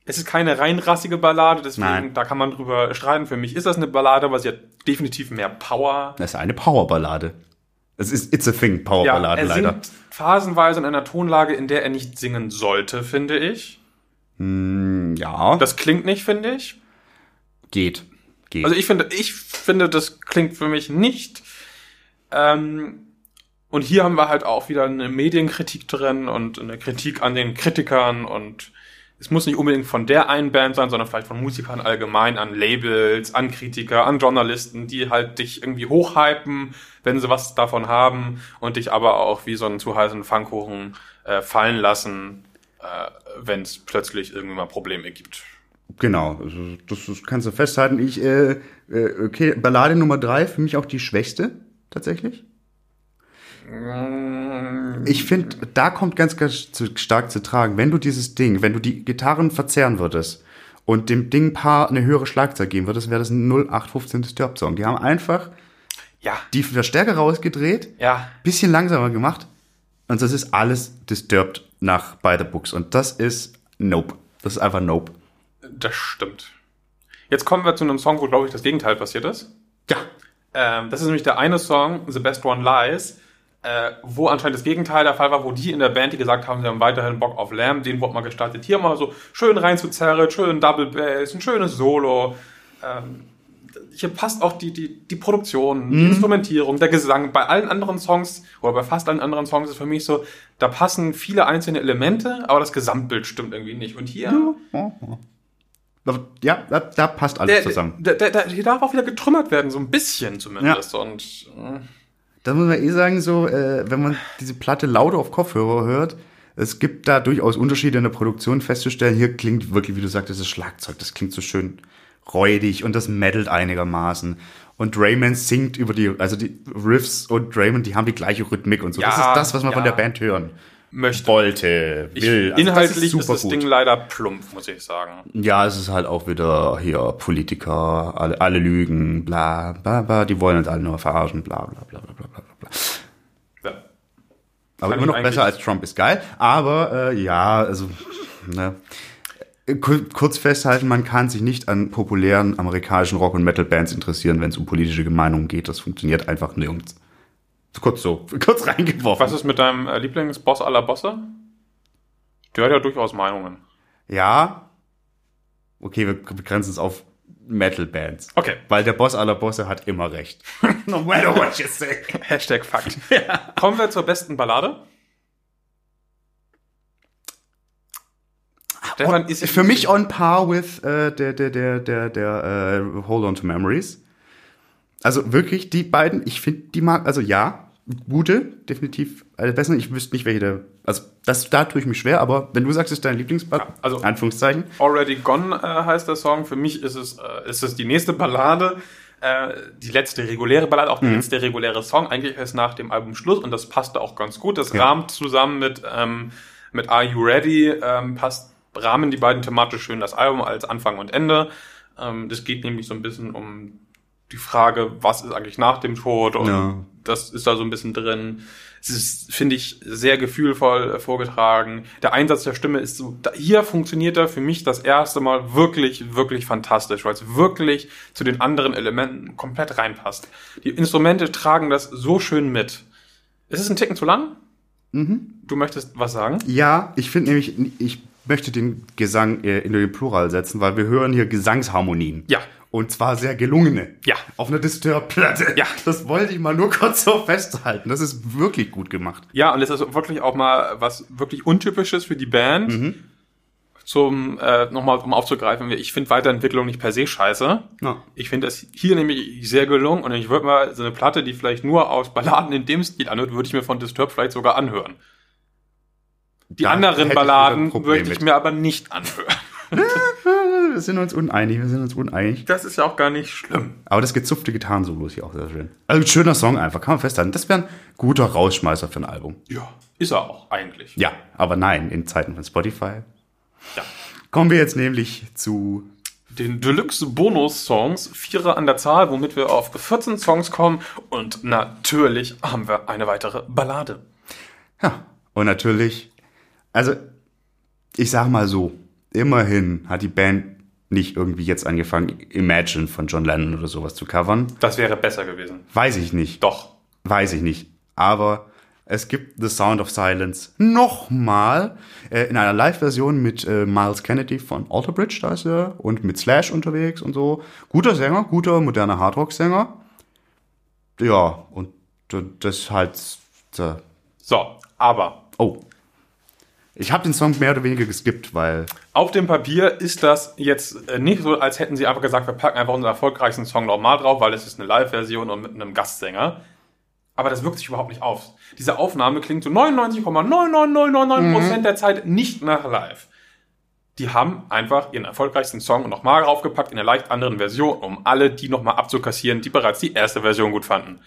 Es ist keine rein rassige Ballade, deswegen, Nein. da kann man drüber streiten. Für mich ist das eine Ballade, aber sie hat definitiv mehr Power. Das ist eine Powerballade. Es ist It's a Thing Powerballade er leider. singt phasenweise in einer Tonlage, in der er nicht singen sollte, finde ich. Ja, Das klingt nicht, finde ich. geht. Geht. Also ich finde, ich finde, das klingt für mich nicht. Ähm, und hier haben wir halt auch wieder eine Medienkritik drin und eine Kritik an den Kritikern und es muss nicht unbedingt von der einen Band sein, sondern vielleicht von Musikern allgemein, an Labels, an Kritiker, an Journalisten, die halt dich irgendwie hochhypen, wenn sie was davon haben und dich aber auch wie so einen zu heißen Pfannkuchen äh, fallen lassen, äh, wenn es plötzlich irgendwie mal Probleme gibt. Genau, also das, das kannst du festhalten. Ich, äh, äh, okay, Ballade Nummer drei, für mich auch die schwächste, tatsächlich. Ich finde, da kommt ganz, ganz zu, stark zu tragen, wenn du dieses Ding, wenn du die Gitarren verzerren würdest und dem Ding Paar eine höhere Schlagzeug geben würdest, wäre das ein 0815 Disturbed Song. Die haben einfach Ja, die Verstärker rausgedreht, ja, bisschen langsamer gemacht und das ist alles Disturbed nach By the Books und das ist Nope. Das ist einfach Nope. Das stimmt. Jetzt kommen wir zu einem Song, wo, glaube ich, das Gegenteil passiert ist. Ja, Ähm, das ist nämlich der eine Song, The Best One Lies, äh, wo anscheinend das Gegenteil der Fall war, wo die in der Band, die gesagt haben, sie haben weiterhin Bock auf Lamb, den wurde mal gestartet, hier mal so schön reinzuzerren, schön Double Bass, ein schönes Solo. Ähm, hier passt auch die, die, die Produktion, die Instrumentierung, der Gesang. Bei allen anderen Songs, oder bei fast allen anderen Songs ist für mich so, da passen viele einzelne Elemente, aber das Gesamtbild stimmt irgendwie nicht. Und hier, ja, da, da passt alles der, zusammen. der, der, der, hier darf auch wieder getrümmert werden, so ein bisschen zumindest. Und äh, Da muss man eh sagen, so, äh, wenn man diese Platte laut auf Kopfhörer hört, Es gibt da durchaus Unterschiede in der Produktion festzustellen. Hier klingt wirklich, wie du sagtest, das Schlagzeug, das klingt so schön räudig und das meddelt einigermaßen. Und Raymond singt über die, also die Riffs und Raymond, die haben die gleiche Rhythmik und so. das Ja, ist das, was man ja. von der Band hören Möchte. wollte, Ich, will. Also das inhaltlich ist, super das gut. Ding leider plump, muss ich sagen. Ja, es ist halt auch wieder hier Politiker, alle, alle lügen, bla, bla, bla, die wollen uns alle nur verarschen, bla, bla, bla, bla, bla, bla, bla. Ja. Aber Fand immer noch besser als Trump ist geil. Aber äh, ja, also ne. Kur- kurz festhalten, man kann sich nicht an populären amerikanischen Rock- und Metal-Bands interessieren, wenn es um politische Meinungen geht. Das funktioniert einfach nirgends. Kurz so, kurz reingeworfen. Was ist mit deinem äh, Lieblingsboss aller Bosse? Der hat ja durchaus Meinungen. Ja. Okay, wir begrenzen es auf Metal-Bands. Okay. Weil der Boss aller Bosse hat immer recht. no matter what you say. Hashtag Fakt. Kommen wir zur besten Ballade. Stefan ist Für mich on par with äh, der, der, der, der, der äh, Hold On to Memories. Also wirklich, die beiden, ich finde, die mag, also ja, gute, definitiv eine bessere. Ich wüsste nicht, welche der, also das, da tue ich mich schwer, aber wenn du sagst, es ist dein Lieblingsbad, Ja, also- Anführungszeichen. Already Gone äh, heißt der Song. Für mich ist es, äh, ist es die nächste Ballade. Äh, die letzte reguläre Ballade, auch der letzte reguläre Song. Eigentlich ist nach dem Album Schluss und das passte auch ganz gut. Das Ja. rahmt zusammen mit, ähm, mit Are You Ready, ähm, passt, rahmen die beiden thematisch schön das Album als Anfang und Ende. Ähm, das geht nämlich so ein bisschen um die Frage, was ist eigentlich nach dem Tod und Ja. Das ist da so ein bisschen drin. Es ist, finde ich, sehr gefühlvoll äh, vorgetragen. Der Einsatz der Stimme ist so, da, hier funktioniert er für mich das erste Mal wirklich, wirklich fantastisch, weil es wirklich zu den anderen Elementen komplett reinpasst. Die Instrumente tragen das so schön mit. Ist es ein Ticken zu lang? Du möchtest was sagen? Ja, ich finde nämlich, ich möchte den Gesang äh, in den Plural setzen, weil wir hören hier Gesangsharmonien. Ja. Und zwar sehr gelungene. Ja. Auf einer Disturb-Platte. Ja. Das wollte ich mal nur kurz so festhalten. Das ist wirklich gut gemacht. Ja, und es ist wirklich auch mal was wirklich Untypisches für die Band. Zum, äh, nochmal um aufzugreifen, ich finde Weiterentwicklung nicht per se scheiße. Ja. Ich finde das hier nämlich sehr gelungen und ich würde mal so eine Platte, die vielleicht nur aus Balladen in dem Stil anhört, würde ich mir von Disturbed vielleicht sogar anhören. Die Da anderen Balladen möchte ich mit. mir aber nicht anhören. Wir sind uns uneinig, wir sind uns uneinig. Das ist ja auch gar nicht schlimm. Aber das gezupfte Gitarrensolo ist hier auch sehr schön. Also ein schöner Song einfach, kann man festhalten. Das wäre ein guter Rausschmeißer für ein Album. Ja, ist er auch eigentlich. Ja, aber nein, in Zeiten von Spotify. Ja. Kommen wir jetzt nämlich zu Den Deluxe Bonus Songs, Vierer an der Zahl, womit wir auf 14 Songs kommen und natürlich haben wir eine weitere Ballade. Ja, und natürlich, also ich sag mal so, immerhin hat die Band nicht irgendwie jetzt angefangen, Imagine von John Lennon oder sowas zu covern. Das wäre besser gewesen. Weiß ich nicht. Doch. Weiß ich nicht. Aber es gibt The Sound of Silence nochmal äh, in einer Live-Version mit äh, Miles Kennedy von Alter Bridge, da ist er, und mit Slash unterwegs und so. Guter Sänger, guter moderner Hardrock-Sänger. Ja, und das halt. äh, So, aber Oh. Ich habe den Song mehr oder weniger geskippt, weil. auf dem Papier ist das jetzt äh, nicht so, als hätten sie einfach gesagt, wir packen einfach unseren erfolgreichsten Song normal drauf, weil es ist eine Live-Version und mit einem Gastsänger. Aber das wirkt sich überhaupt nicht auf. Diese Aufnahme klingt zu 99,99999% der Zeit nicht nach live. Die haben einfach ihren erfolgreichsten Song nochmal draufgepackt in einer leicht anderen Version, um alle die nochmal abzukassieren, die bereits die erste Version gut fanden.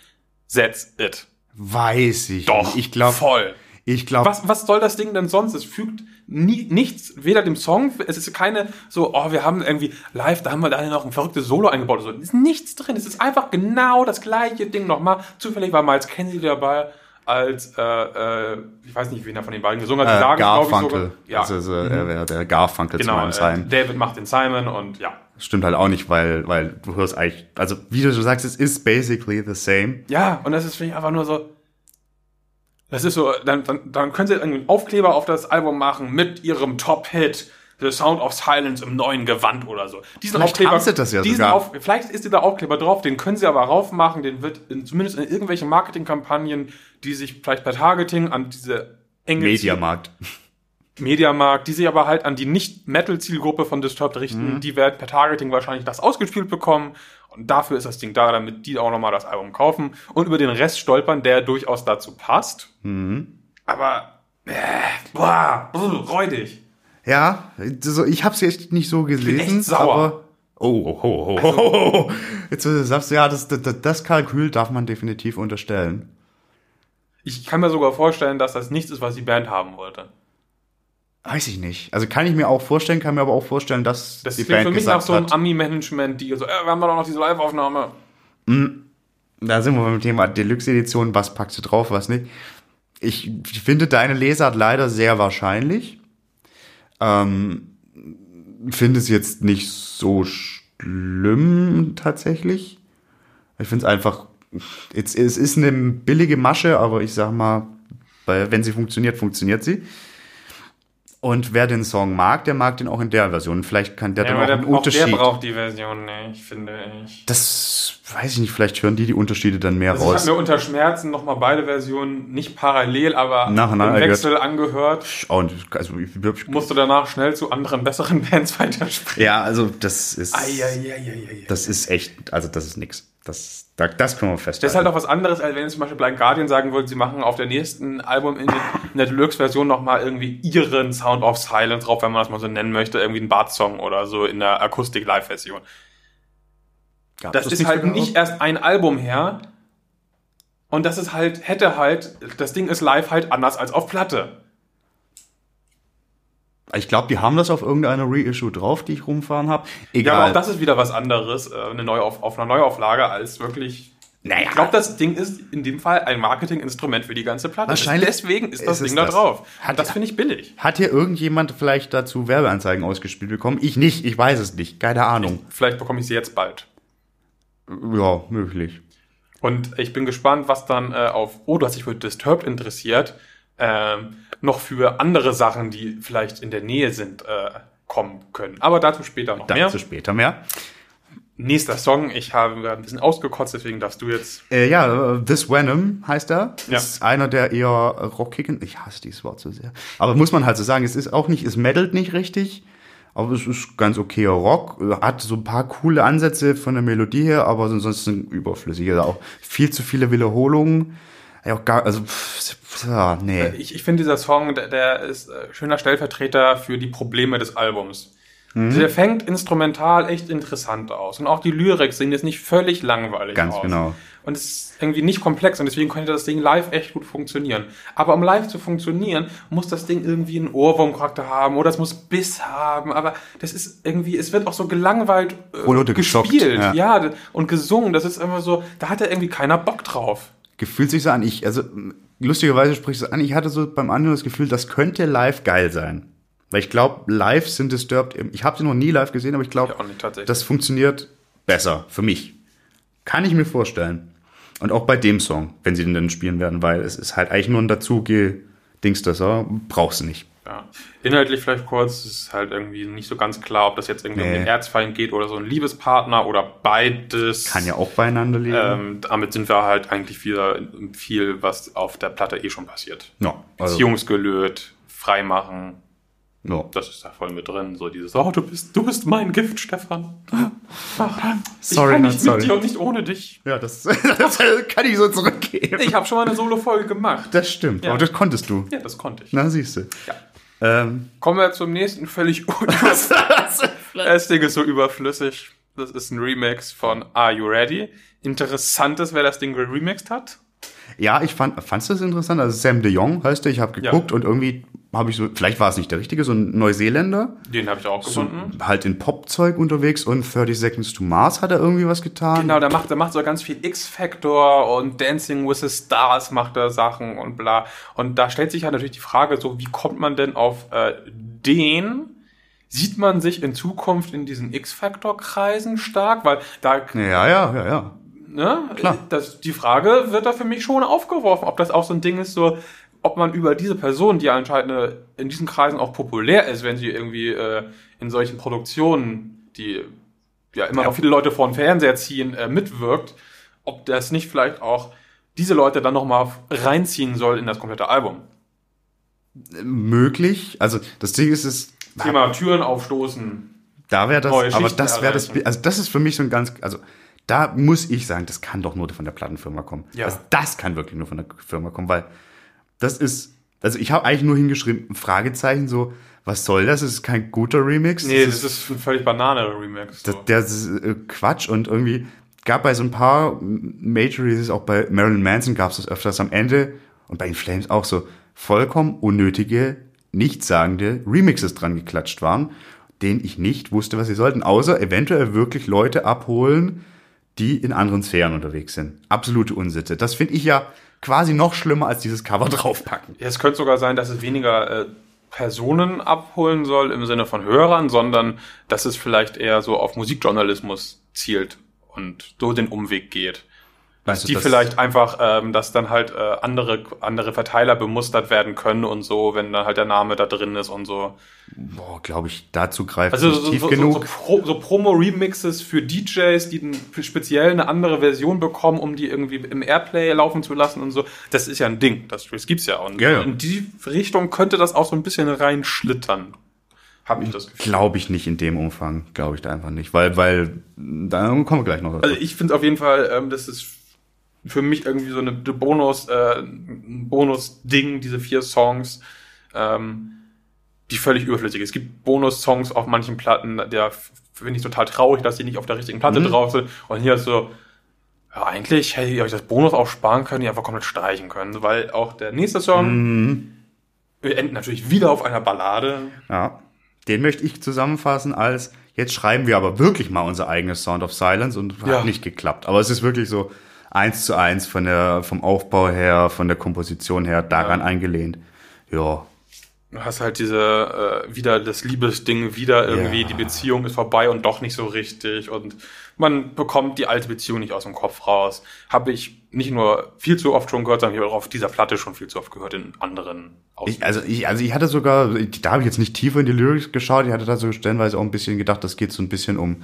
That's it. Weiß ich. Doch, nicht. Ich glaube. voll. Ich glaube. Was, was soll das Ding denn sonst? Es fügt nie, nichts, weder dem Song, es ist keine so, oh, wir haben irgendwie live, da haben wir da noch ein verrücktes Solo eingebaut oder so. Es ist nichts drin. Es ist einfach genau das gleiche Ding nochmal. Zufällig war Miles Kennedy dabei als, äh, äh, ich weiß nicht, wen er von den beiden gesungen hat. Die Äh, sagen, glaub ich, Garfunkel. sogar- Ja, Also, so, er wäre der Garfunkel zu genau. meinem Äh, Sein. David macht den Simon und ja. Stimmt halt auch nicht, weil, weil du hörst eigentlich, also wie du so sagst, es ist basically the same. Ja, und das ist für mich einfach nur so. Das ist so, dann, dann, dann können sie einen Aufkleber auf das Album machen mit ihrem Top-Hit, The Sound of Silence im neuen Gewand oder so. Diesen Vielleicht sie das ja diesen sogar. Auf, vielleicht ist dieser Aufkleber drauf, den können sie aber raufmachen, den wird in, zumindest in irgendwelchen Marketingkampagnen, die sich vielleicht per Targeting an diese enge Mediamarkt. Mediamarkt, die sich aber halt an die Nicht-Metal-Zielgruppe von Disturbed richten, Mhm. die werden per Targeting wahrscheinlich das ausgespielt bekommen. Und dafür ist das Ding da, damit die auch nochmal das Album kaufen und über den Rest stolpern, der durchaus dazu passt. Mhm. Aber Boah, brr, räudig. Ja, so, ich habe es echt nicht so gelesen, echt sauer. aber oh, oh, oh, oh, oh, oh, oh. Jetzt äh, sagst du ja, das, das, das Kalkül darf man definitiv unterstellen. Ich kann mir sogar vorstellen, dass das nichts ist, was die Band haben wollte. Weiß ich nicht. Also kann ich mir auch vorstellen, kann mir aber auch vorstellen, dass Das die Band für mich nach so einem hat. Ami-Management, die so, äh, wir haben doch noch diese Live-Aufnahme. Da sind wir beim Thema Deluxe-Edition, was packst du drauf, was nicht. Ich finde deine Lesart leider sehr wahrscheinlich. Ähm, finde es jetzt nicht so schlimm tatsächlich. Ich finde es einfach, es, es ist eine billige Masche, aber ich sag mal, weil wenn sie funktioniert, funktioniert sie. Und wer den Song mag, der mag den auch in der Version. Vielleicht kann der Ja, dann auch der, einen auch der Unterschied. braucht die Version nicht, finde ich. das weiß ich nicht, vielleicht hören die die Unterschiede dann mehr Also ich raus. habe mir unter Schmerzen nochmal beide Versionen nicht parallel, aber Nacheinander im Wechsel angehört. Und also ich, ich, Musste danach schnell zu anderen besseren Bands weiterspringen. ja, also das ist Eieieiei. das ist echt, also das ist nix. Das da, das können wir festhalten. Das ist halt auch was anderes, als wenn jetzt zum Beispiel Blind Guardian sagen würden, sie machen auf der nächsten Album in, der Deluxe-Version nochmal irgendwie ihren Sound of Silence drauf, wenn man das mal so nennen möchte, irgendwie einen Bart-Song oder so in der Akustik-Live-Version. Gab Das, ist nicht halt sogar nicht erst ein Album her. Und das ist halt, hätte halt, das Ding ist live halt anders als auf Platte. Ich glaube, die haben das auf irgendeiner Reissue drauf, die ich rumfahren habe. Ja, Egal. aber auch das ist wieder was anderes, äh, eine Neuauf auf einer Neuauflage, als wirklich. Naja. Ich glaube, das Ding ist in dem Fall ein Marketinginstrument für die ganze Platte. Wahrscheinlich Deswegen ist das ist Ding da das. drauf. Hat- das finde ich billig. Hat hier irgendjemand vielleicht dazu Werbeanzeigen ausgespielt bekommen? Ich nicht, ich weiß es nicht, keine Ahnung. Vielleicht bekomme ich sie jetzt bald. Ja, möglich. Und ich bin gespannt, was dann äh, auf, oh, du hast dich für Disturbed interessiert, ähm, noch für andere Sachen, die vielleicht in der Nähe sind, äh, kommen können. Aber dazu später noch mehr. Dazu später mehr. Nächster Song, ich habe ein bisschen ausgekotzt, deswegen darfst du jetzt. Äh, ja, äh, This Venom heißt er. Ja. Ist einer der eher rockigen. Ich hasse dieses Wort so sehr. Aber muss man halt so sagen, es ist auch nicht, es meddelt nicht richtig. Aber es ist ganz okayer Rock. Hat so ein paar coole Ansätze von der Melodie her, aber ansonsten überflüssig. Also auch viel zu viele Wiederholungen. Auch gar, also, pff, ja, nee. Ich, ich finde, dieser Song, der, der ist äh, schöner Stellvertreter für die Probleme des Albums. Mhm. Der fängt instrumental echt interessant aus. Und auch die Lyrik sehen jetzt nicht völlig langweilig Ganz aus. genau. Und es ist irgendwie nicht komplex und deswegen könnte das Ding live echt gut funktionieren. Aber um live zu funktionieren, muss das Ding irgendwie einen Ohrwurmcharakter haben oder es muss Biss haben. Aber das ist irgendwie, es wird auch so gelangweilt äh, gespielt. ja. Ja. und gesungen. Das ist immer so, da hat ja irgendwie keiner Bock drauf. Gefühlt sich so an. Ich, also, lustigerweise sprichst du an. Ich hatte so beim Anhören das Gefühl, das könnte live geil sein. Weil ich glaube, live sind Disturbed, ich habe sie noch nie live gesehen, aber ich glaube, Ja, das funktioniert besser für mich. Kann ich mir vorstellen. Und auch bei dem Song, wenn sie den dann spielen werden, weil es ist halt eigentlich nur ein dazu Dings das brauchst du nicht. Ja. Inhaltlich vielleicht kurz, es ist halt irgendwie nicht so ganz klar, ob das jetzt irgendwie um Nee. den Erzfeind geht oder so ein Liebespartner oder beides. Kann ja auch beieinander liegen. Ähm, damit sind wir halt eigentlich wieder viel, was auf der Platte eh schon passiert. ja, also, Beziehungsgelöt, freimachen, ja. das ist da voll mit drin. So dieses, oh, du bist, du bist mein Gift, Stefan. Ach, Sorry, ich kann not nicht sorry. mit dir und nicht ohne dich. ja, das, das kann ich so zurückgeben. Ich habe schon mal eine Solo-Folge gemacht. das stimmt, Ja. aber das konntest du. Ja, das konnte ich. Na, siehst du. Ja. Ähm, Kommen wir zum nächsten völlig unüberflüssig. Das Ding ist so überflüssig. Das ist ein Remix von Are You Ready? Interessant ist, wer das Ding remixed hat. Ja, ich fand, fandst du das interessant? Also Sam de Jong heißt der, ich habe geguckt Ja. und irgendwie habe ich so, vielleicht war es nicht der richtige, so ein Neuseeländer, Den habe ich auch so gefunden. halt in Popzeug unterwegs und 30 Seconds to Mars hat er irgendwie was getan. Genau, der macht, der macht so ganz viel X-Factor und Dancing with the Stars macht er Sachen und bla. Und da stellt sich halt natürlich die Frage so, wie kommt man denn auf äh, den? Sieht man sich in Zukunft in diesen X-Factor-Kreisen stark? Weil da Ja, ja, ja, ja. Ne? Klar. Das, die Frage wird da für mich schon aufgeworfen, ob das auch so ein Ding ist, so, ob man über diese Person, die anscheinend äh, in diesen Kreisen auch populär ist, wenn sie irgendwie äh, in solchen Produktionen, die ja immer Ja. noch viele Leute vor den Fernseher ziehen, äh, mitwirkt, ob das nicht vielleicht auch diese Leute dann nochmal reinziehen soll in das komplette Album. Möglich. Also das Ding ist, es, Thema Türen aufstoßen. da wäre das, aber das wäre das, also das ist für mich so ein ganz, also da muss ich sagen, das kann doch nur von der Plattenfirma kommen. Ja. Also das kann wirklich nur von der Firma kommen, weil das ist Also ich habe eigentlich nur hingeschrieben, Fragezeichen, so, was soll das? Das ist kein guter Remix. Nee, das das ist ein völlig Banane-Remix. Das, So. der ist äh, Quatsch und irgendwie gab bei so ein paar Major Releases, auch bei Marilyn Manson gab es das öfters am Ende und bei den Flames auch so vollkommen unnötige, nichtssagende Remixes dran geklatscht waren, denen ich nicht wusste, was sie sollten, außer eventuell wirklich Leute abholen, die in anderen Sphären unterwegs sind. Absolute Unsitte. Das finde ich ja quasi noch schlimmer als dieses Cover draufpacken. Es könnte sogar sein, dass es weniger äh, Personen abholen soll im Sinne von Hörern, sondern dass es vielleicht eher so auf Musikjournalismus zielt und so den Umweg geht. Dass du, die vielleicht einfach, ähm, dass dann halt äh, andere, andere Verteiler bemustert werden können und so, wenn dann halt der Name da drin ist und so. Boah, glaube ich, dazu greift Also nicht so, tief so, genug. so, Pro, so Promo-Remixes für DJs, die speziell eine andere Version bekommen, um die irgendwie im Airplay laufen zu lassen und so. Das ist ja ein Ding. Das, das gibt's ja. Und ja. in die Richtung könnte das auch so ein bisschen reinschlittern. Habe ich das Gefühl. Glaube ich nicht in dem Umfang, glaube ich da einfach nicht, weil, weil, da kommen wir gleich noch dazu. Also ich finde auf jeden Fall, ähm, das ist für mich irgendwie so eine eine Bonus, äh, ein Bonus-Ding, diese vier Songs, ähm, die völlig überflüssig ist. Es gibt Bonus-Songs auf manchen Platten, der finde ich total traurig, dass die nicht auf der richtigen Platte drauf sind. Und hier ist so, ja, eigentlich hätte ich euch das Bonus auch sparen können, die einfach komplett streichen können, weil auch der nächste Song, wir enden natürlich wieder auf einer Ballade. Ja, den möchte ich zusammenfassen als, jetzt schreiben wir aber wirklich mal unser eigenes Sound of Silence und hat Ja. nicht geklappt. Aber es ist wirklich so eins zu eins von der, vom Aufbau her, von der Komposition her daran eingelehnt. Ja, Du hast halt diese, äh, wieder das Liebesding, wieder irgendwie, Ja. die Beziehung ist vorbei und doch nicht so richtig und man bekommt die alte Beziehung nicht aus dem Kopf raus. Habe ich nicht nur viel zu oft schon gehört, sondern ich habe auch auf dieser Platte schon viel zu oft gehört in anderen ich, also ich, also ich hatte sogar, da habe ich jetzt nicht tiefer in die Lyrics geschaut, ich hatte da so stellenweise auch ein bisschen gedacht, das geht so ein bisschen um,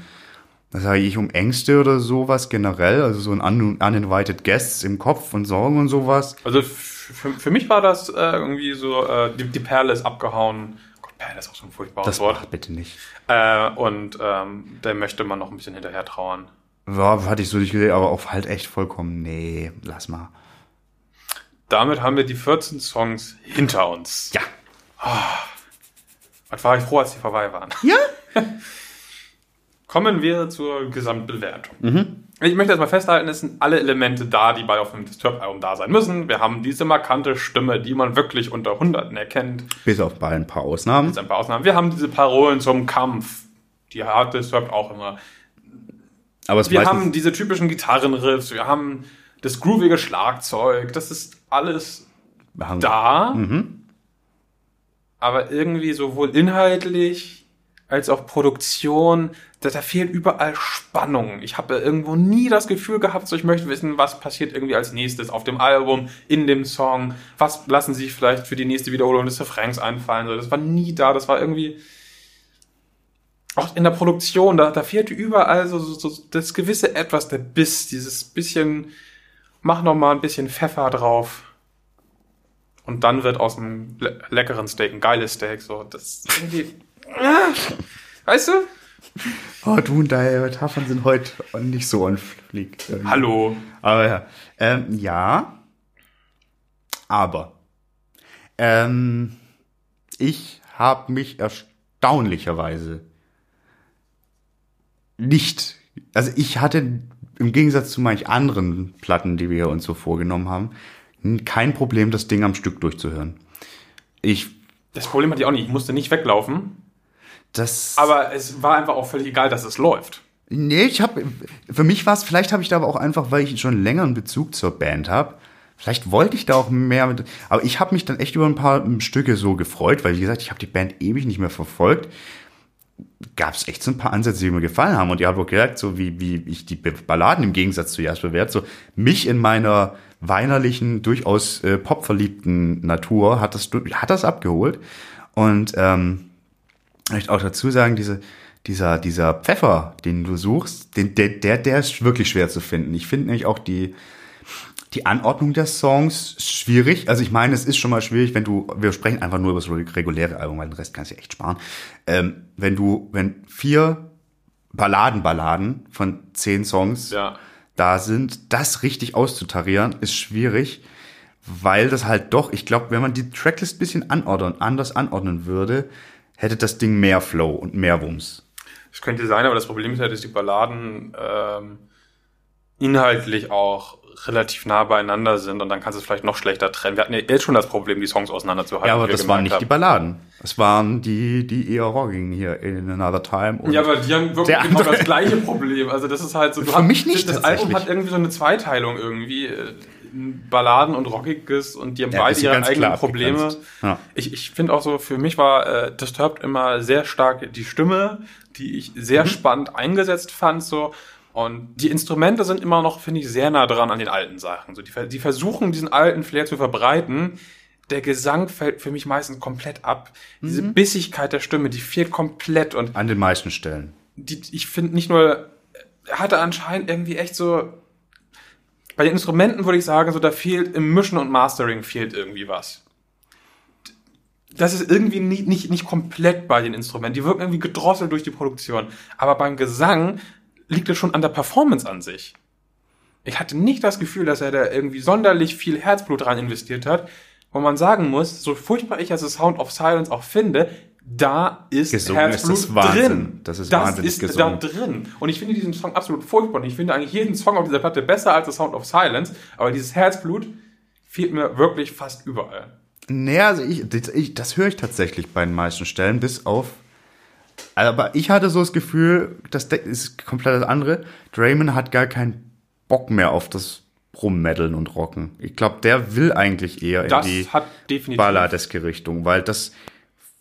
was sage ich, um Ängste oder sowas generell, also so ein un uninvited Guests im Kopf und Sorgen und sowas. Also für, für mich war das äh, irgendwie so, äh, die, die Perle ist abgehauen. Gott, Perle ist auch so ein furchtbares Das Wort. macht bitte nicht. Äh, und ähm, der möchte man noch ein bisschen hinterher trauern. Ja, hatte ich so nicht gesehen, aber auch halt echt vollkommen, nee, lass mal. Damit haben wir die 14 Songs hinter uns. Ja. Was war ich froh, als die vorbei waren. Ja? Kommen wir zur Gesamtbewertung. Ich möchte erstmal festhalten, es sind alle Elemente da, die bei auf einem Disturbed-Album da sein müssen. Wir haben diese markante Stimme, die man wirklich unter Hunderten erkennt. Bis auf bei ein paar Ausnahmen. Jetzt ein paar Ausnahmen. Wir haben diese Parolen zum Kampf. Die hat Disturbed auch immer. Aber es Wir haben diese typischen Gitarrenriffs. Wir haben das groovige Schlagzeug. Das ist alles da. Aber irgendwie sowohl inhaltlich als auch Produktion, da, da fehlt überall Spannung. Ich habe irgendwo nie das Gefühl gehabt, so ich möchte wissen, was passiert irgendwie als nächstes auf dem Album, in dem Song, was lassen sich vielleicht für die nächste Wiederholung des Refrains einfallen. So, das war nie da, das war irgendwie auch in der Produktion, da, da fehlte überall so, so, so das gewisse Etwas, der Biss, dieses bisschen, mach noch mal ein bisschen Pfeffer drauf. Und dann wird aus einem le leckeren Steak ein geiles Steak. So, das irgendwie. Weißt du? Oh, du und deine Metaphern sind heute nicht so on fleek. Hallo. Aber ja. Ähm, ja. Aber. Ähm, ich habe mich erstaunlicherweise nicht. Also ich hatte im Gegensatz zu manch anderen Platten, die wir uns so vorgenommen haben, kein Problem, das Ding am Stück durchzuhören. Ich. Das Problem hatte ich auch nicht. Ich musste nicht weglaufen. Das. Aber es war einfach auch völlig egal, dass es läuft. Nee, ich habe für mich war es, vielleicht habe ich da aber auch einfach, weil ich schon länger einen Bezug zur Band habe. Vielleicht wollte ich da auch mehr mit, aber ich habe mich dann echt über ein paar Stücke so gefreut, weil wie gesagt, ich habe die Band ewig nicht mehr verfolgt. Gab es echt so ein paar Ansätze, die mir gefallen haben und ihr habt auch gemerkt, so wie, wie ich die Balladen im Gegensatz zu Jasper Wert, so mich in meiner weinerlichen, durchaus äh, popverliebten Natur hat das, hat das abgeholt und ähm, möchte auch dazu sagen, diese, dieser, dieser Pfeffer, den du suchst, den, der, der, der ist wirklich schwer zu finden. Ich finde nämlich auch die, die Anordnung der Songs schwierig. Also ich meine, es ist schon mal schwierig, wenn du, wir sprechen einfach nur über das reguläre Album, weil den Rest kannst du echt sparen. Ähm, wenn du, wenn vier Balladen-Balladen von zehn Songs Ja. da sind, das richtig auszutarieren, ist schwierig. weil das halt doch, ich glaube, wenn man die Tracklist ein bisschen anordnen, anders anordnen würde, hätte das Ding mehr Flow und mehr Wumms. Das könnte sein, aber das Problem ist halt, dass die Balladen ähm, inhaltlich auch relativ nah beieinander sind und dann kannst du es vielleicht noch schlechter trennen. Wir hatten ja jetzt schon das Problem, die Songs auseinanderzuhalten. Ja, aber das waren nicht haben. die Balladen. Das waren die, die eher rocking hier in Another Time. Und Ja, aber die haben wirklich genau andere- das gleiche Problem. Also das ist halt so. Für hast- mich nicht Das Album hat irgendwie so eine Zweiteilung irgendwie. Balladen und Rockiges und die haben Ja, beide ihre eigenen klar Probleme. Ja. Ich, ich finde auch so, für mich war äh, Disturbed immer sehr stark die Stimme, die ich Mhm. sehr spannend eingesetzt fand. so Und die Instrumente sind immer noch, finde ich, sehr nah dran an den alten Sachen. So, die, die versuchen, diesen alten Flair zu verbreiten. Der Gesang fällt für mich meistens komplett ab. Diese Mhm. Bissigkeit der Stimme, die fehlt komplett. Und an den meisten Stellen. die, ich finde nicht nur, er hatte anscheinend irgendwie echt so, bei den Instrumenten würde ich sagen, so da fehlt im Mischen und Mastering fehlt irgendwie was. Das ist irgendwie nicht, nicht, nicht komplett bei den Instrumenten. Die wirken irgendwie gedrosselt durch die Produktion. Aber beim Gesang liegt es schon an der Performance an sich. Ich hatte nicht das Gefühl, dass er da irgendwie sonderlich viel Herzblut rein investiert hat. Wo man sagen muss, so furchtbar ich also Sound of Silence auch finde, da ist Gesungen ist Herzblut das Wahnsinn. drin. Das ist das wahnsinnig ist gesungen. da drin. Und ich finde diesen Song absolut furchtbar. Und ich finde eigentlich jeden Song auf dieser Platte besser als The Sound of Silence. Aber dieses Herzblut fehlt mir wirklich fast überall. Naja, also ich, das, ich, das höre ich tatsächlich bei den meisten Stellen, bis auf. Aber ich hatte so das Gefühl, das ist komplett das andere. Draymond hat gar keinen Bock mehr auf das Rummeddeln und Rocken. Ich glaube, der will eigentlich eher Das in die balladeske Richtung, weil das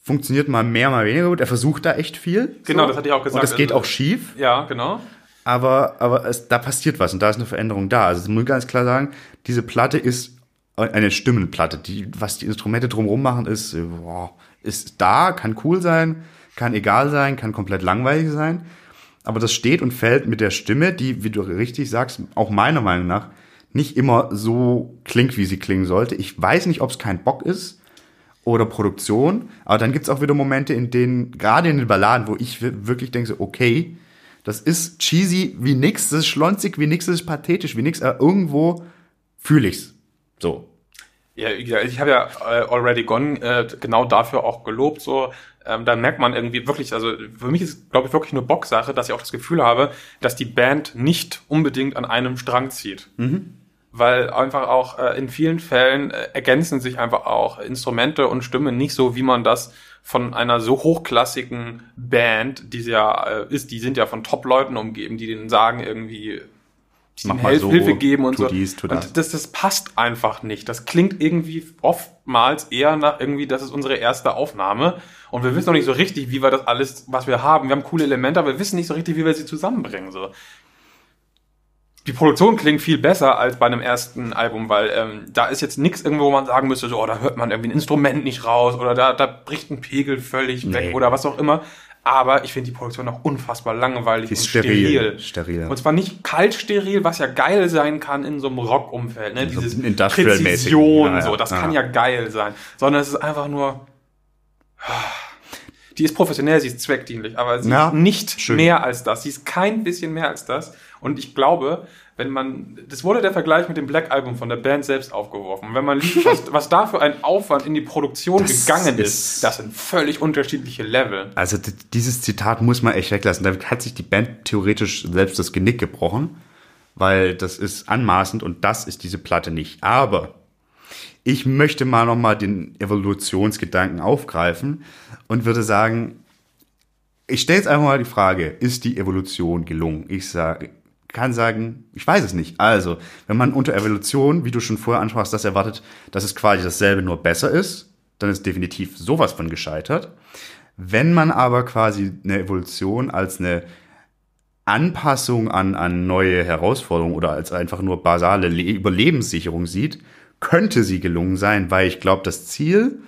funktioniert mal mehr, mal weniger gut. Er versucht da echt viel. Genau, das hatte ich auch gesagt. Und das geht Also- auch schief. Ja, genau. Aber, aber es, da passiert was und da ist eine Veränderung da. Also, das muss ich ganz klar sagen, diese Platte ist eine Stimmenplatte. Die, was die Instrumente drumherum machen, ist, äh, boah, ist da, kann cool sein, kann egal sein, kann komplett langweilig sein. Aber das steht und fällt mit der Stimme, die, wie du richtig sagst, auch meiner Meinung nach nicht immer so klingt, wie sie klingen sollte. Ich weiß nicht, ob es kein Bock ist oder Produktion, aber dann gibt's auch wieder Momente, in denen, gerade in den Balladen, wo ich wi- wirklich denke, so, okay, das ist cheesy wie nix, das ist schlonzig wie nix, das ist pathetisch wie nix, aber irgendwo fühle ich's. So. Ja, ich habe ja äh, Already Gone äh, genau dafür auch gelobt. So, ähm, da merkt man irgendwie wirklich, also für mich ist, glaube ich, wirklich eine Bocksache, dass ich auch das Gefühl habe, dass die Band nicht unbedingt an einem Strang zieht. Weil einfach auch äh, in vielen Fällen äh, ergänzen sich einfach auch Instrumente und Stimmen nicht so, wie man das von einer so hochklassigen Band, die sie ja äh, ist, die sind ja von Top-Leuten umgeben, die denen sagen irgendwie, die Mach Hilf, so, Hilfe geben und so. dies, tu das. Und das, das passt einfach nicht. Das klingt irgendwie oftmals eher nach irgendwie, das ist unsere erste Aufnahme. Und wir wissen noch nicht so richtig, wie wir das alles, was wir haben. Wir haben coole Elemente, aber wir wissen nicht so richtig, wie wir sie zusammenbringen. So. Die Produktion klingt viel besser als bei einem ersten Album, weil ähm, da ist jetzt nichts irgendwo, wo man sagen müsste, so, oh, da hört man irgendwie ein Instrument nicht raus oder da, da bricht ein Pegel völlig weg Nee. oder was auch immer. Aber ich finde die Produktion auch unfassbar langweilig Die ist und steril. steril. Steril. Und zwar nicht kalt steril, was ja geil sein kann in so einem Rockumfeld, ne? So Dieses. Präzision, Ja, ja. so, das Ja. kann ja geil sein. Sondern es ist einfach nur, die ist professionell, sie ist zweckdienlich, aber sie ist nicht schön. mehr als das. Sie ist kein bisschen mehr als das. Und ich glaube, wenn man, das wurde der Vergleich mit dem Black Album von der Band selbst aufgeworfen. Wenn man liest, was, was da für ein Aufwand in die Produktion Das gegangen ist, ist- das sind völlig unterschiedliche Level. Also dieses Zitat muss man echt weglassen. Damit hat sich die Band theoretisch selbst das Genick gebrochen, weil das ist anmaßend und das ist diese Platte nicht. Aber ich möchte mal noch mal den Evolutionsgedanken aufgreifen und würde sagen, ich stelle jetzt einfach mal die Frage, ist die Evolution gelungen? Ich sage, kann sagen, ich weiß es nicht. Also, wenn man unter Evolution, wie du schon vorher ansprachst, das erwartet, dass es quasi dasselbe nur besser ist, dann ist definitiv sowas von gescheitert. Wenn man aber quasi eine Evolution als eine Anpassung an, an neue Herausforderungen oder als einfach nur basale Le Überlebenssicherung sieht, könnte sie gelungen sein, weil ich glaube, das Ziel,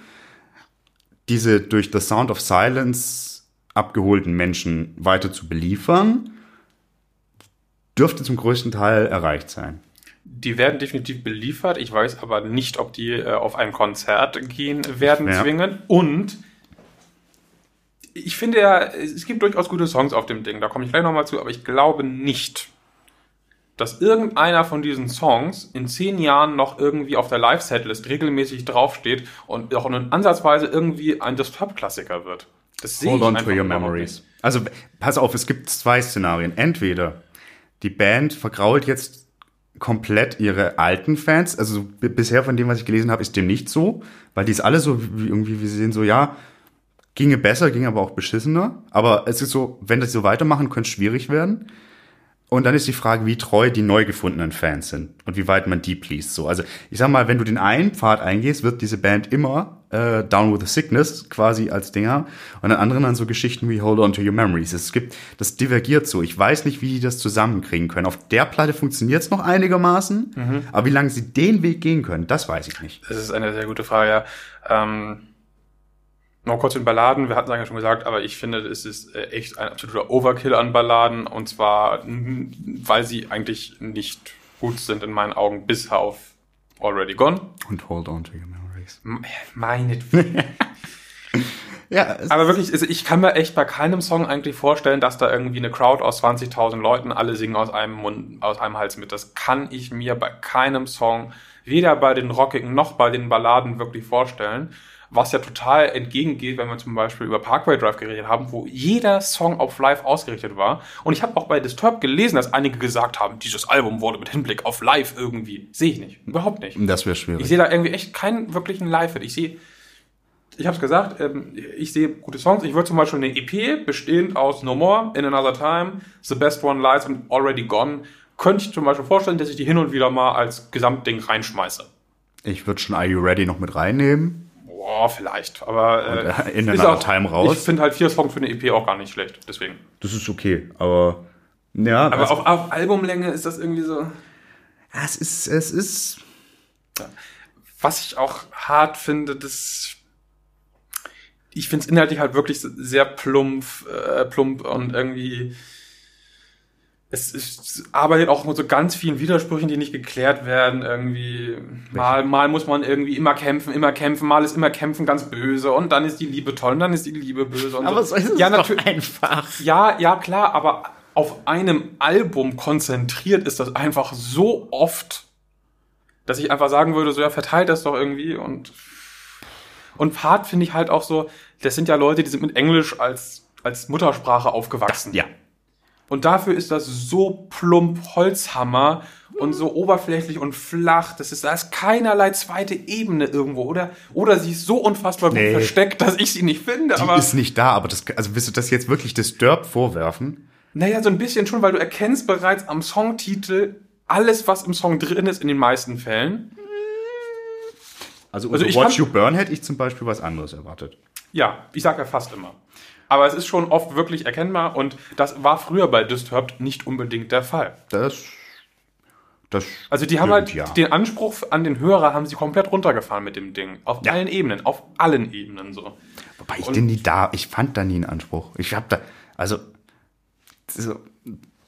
diese durch The Sound of Silence abgeholten Menschen weiter zu beliefern, dürfte zum größten Teil erreicht sein. Die werden definitiv beliefert. Ich weiß aber nicht, ob die äh, auf ein Konzert gehen werden Ja. zwingend. Und ich finde ja, es gibt durchaus gute Songs auf dem Ding. Da komme ich gleich nochmal zu. Aber ich glaube nicht, dass irgendeiner von diesen Songs in zehn Jahren noch irgendwie auf der Live-Setlist regelmäßig draufsteht und auch nur ansatzweise irgendwie ein Disturbed-Klassiker wird. Das Hold on to your memories. Also, pass auf, es gibt zwei Szenarien. Entweder die Band vergrault jetzt komplett ihre alten Fans. Also bisher von dem, was ich gelesen habe, ist dem nicht so, weil die ist alle so wie irgendwie, wie sie sehen, so ja, ginge besser, ginge aber auch beschissener. Aber es ist so, wenn das so weitermachen, könnte es schwierig werden. Und dann ist die Frage, wie treu die neu gefundenen Fans sind und wie weit man die pleased. So, also ich sag mal, wenn du den einen Pfad eingehst, wird diese Band immer äh, Down with the Sickness quasi als Dinger und an anderen dann so Geschichten wie Hold on to your memories. Es gibt, das divergiert so. Ich weiß nicht, wie die das zusammenkriegen können. Auf der Platte funktioniert es noch einigermaßen, aber wie lange sie den Weg gehen können, das weiß ich nicht. Das ist eine sehr gute Frage, ja. Ähm, noch kurz in Balladen, wir hatten es ja schon gesagt, aber ich finde, es ist äh, echt ein absoluter Overkill an Balladen und zwar, weil sie eigentlich nicht gut sind in meinen Augen, bis auf Already Gone. Und Hold on to your memories. M- Meinetwegen. Ja, Aber wirklich, also ich kann mir echt bei keinem Song eigentlich vorstellen, dass da irgendwie eine Crowd aus 20.000 Leuten alle singen aus einem Mund, aus einem Hals mit. Das kann ich mir bei keinem Song, weder bei den rockigen noch bei den Balladen wirklich vorstellen. Was ja total entgegengeht, wenn wir zum Beispiel über Parkway Drive geredet haben, wo jeder Song auf Live ausgerichtet war. Und ich habe auch bei Disturbed gelesen, dass einige gesagt haben, dieses Album wurde mit Hinblick auf Live irgendwie. Sehe ich nicht. Überhaupt nicht. das wäre Ich schwierig. sehe da irgendwie echt keinen wirklichen Live-Hit. Ich sehe, ich habe es gesagt, ähm, ich sehe gute Songs. Ich würde zum Beispiel eine EP bestehend aus No More, In Another Time, The Best One Lies und Already Gone, könnte ich zum Beispiel vorstellen, dass ich die hin und wieder mal als Gesamtding reinschmeiße. Ich würde schon Are You Ready noch mit reinnehmen. Boah, vielleicht. Aber äh, äh, In ist Another Time raus. Ich finde halt vier Songs für eine EP auch gar nicht schlecht. Deswegen. Das ist okay, aber ja, Aber also, auf, auf Albumlänge ist das irgendwie so. es ist, es ist, Was ich auch hart finde, das. Ich finde es inhaltlich halt wirklich sehr plump, äh, plump und irgendwie. Es, es arbeitet auch mit so ganz vielen Widersprüchen, die nicht geklärt werden. Irgendwie mal, mal muss man irgendwie immer kämpfen, immer kämpfen, mal ist immer kämpfen ganz böse und dann ist die Liebe toll und dann ist die Liebe böse. Und aber so. so ist es ja, natürlich. einfach. Ja, ja, klar, aber auf einem Album konzentriert ist das einfach so oft, dass ich einfach sagen würde, so ja, verteilt das doch irgendwie und und Fahrt finde ich halt auch so, das sind ja Leute, die sind mit Englisch als als Muttersprache aufgewachsen. Ja. Und dafür ist das so plump Holzhammer und so oberflächlich und flach. Das ist, da ist keinerlei zweite Ebene irgendwo, oder? Oder sie ist so unfassbar gut Nee. versteckt, dass ich sie nicht finde. Die aber ist nicht da, aber das, also willst du das jetzt wirklich Disturbed vorwerfen? Naja, so ein bisschen schon, weil du erkennst bereits am Songtitel alles, was im Song drin ist, in den meisten Fällen. Also, Also also Watch kann- You Burn hätte ich zum Beispiel was anderes erwartet. Ja, ich sag ja fast immer. Aber es ist schon oft wirklich erkennbar und das war früher bei Disturbed nicht unbedingt der Fall. Das, das Also die haben stimmt, halt ja. den Anspruch an den Hörer haben sie komplett runtergefahren mit dem Ding. Auf Ja. allen Ebenen, auf allen Ebenen so. Wobei ich den nie da, ich fand da nie einen Anspruch. Ich hab da, also, so,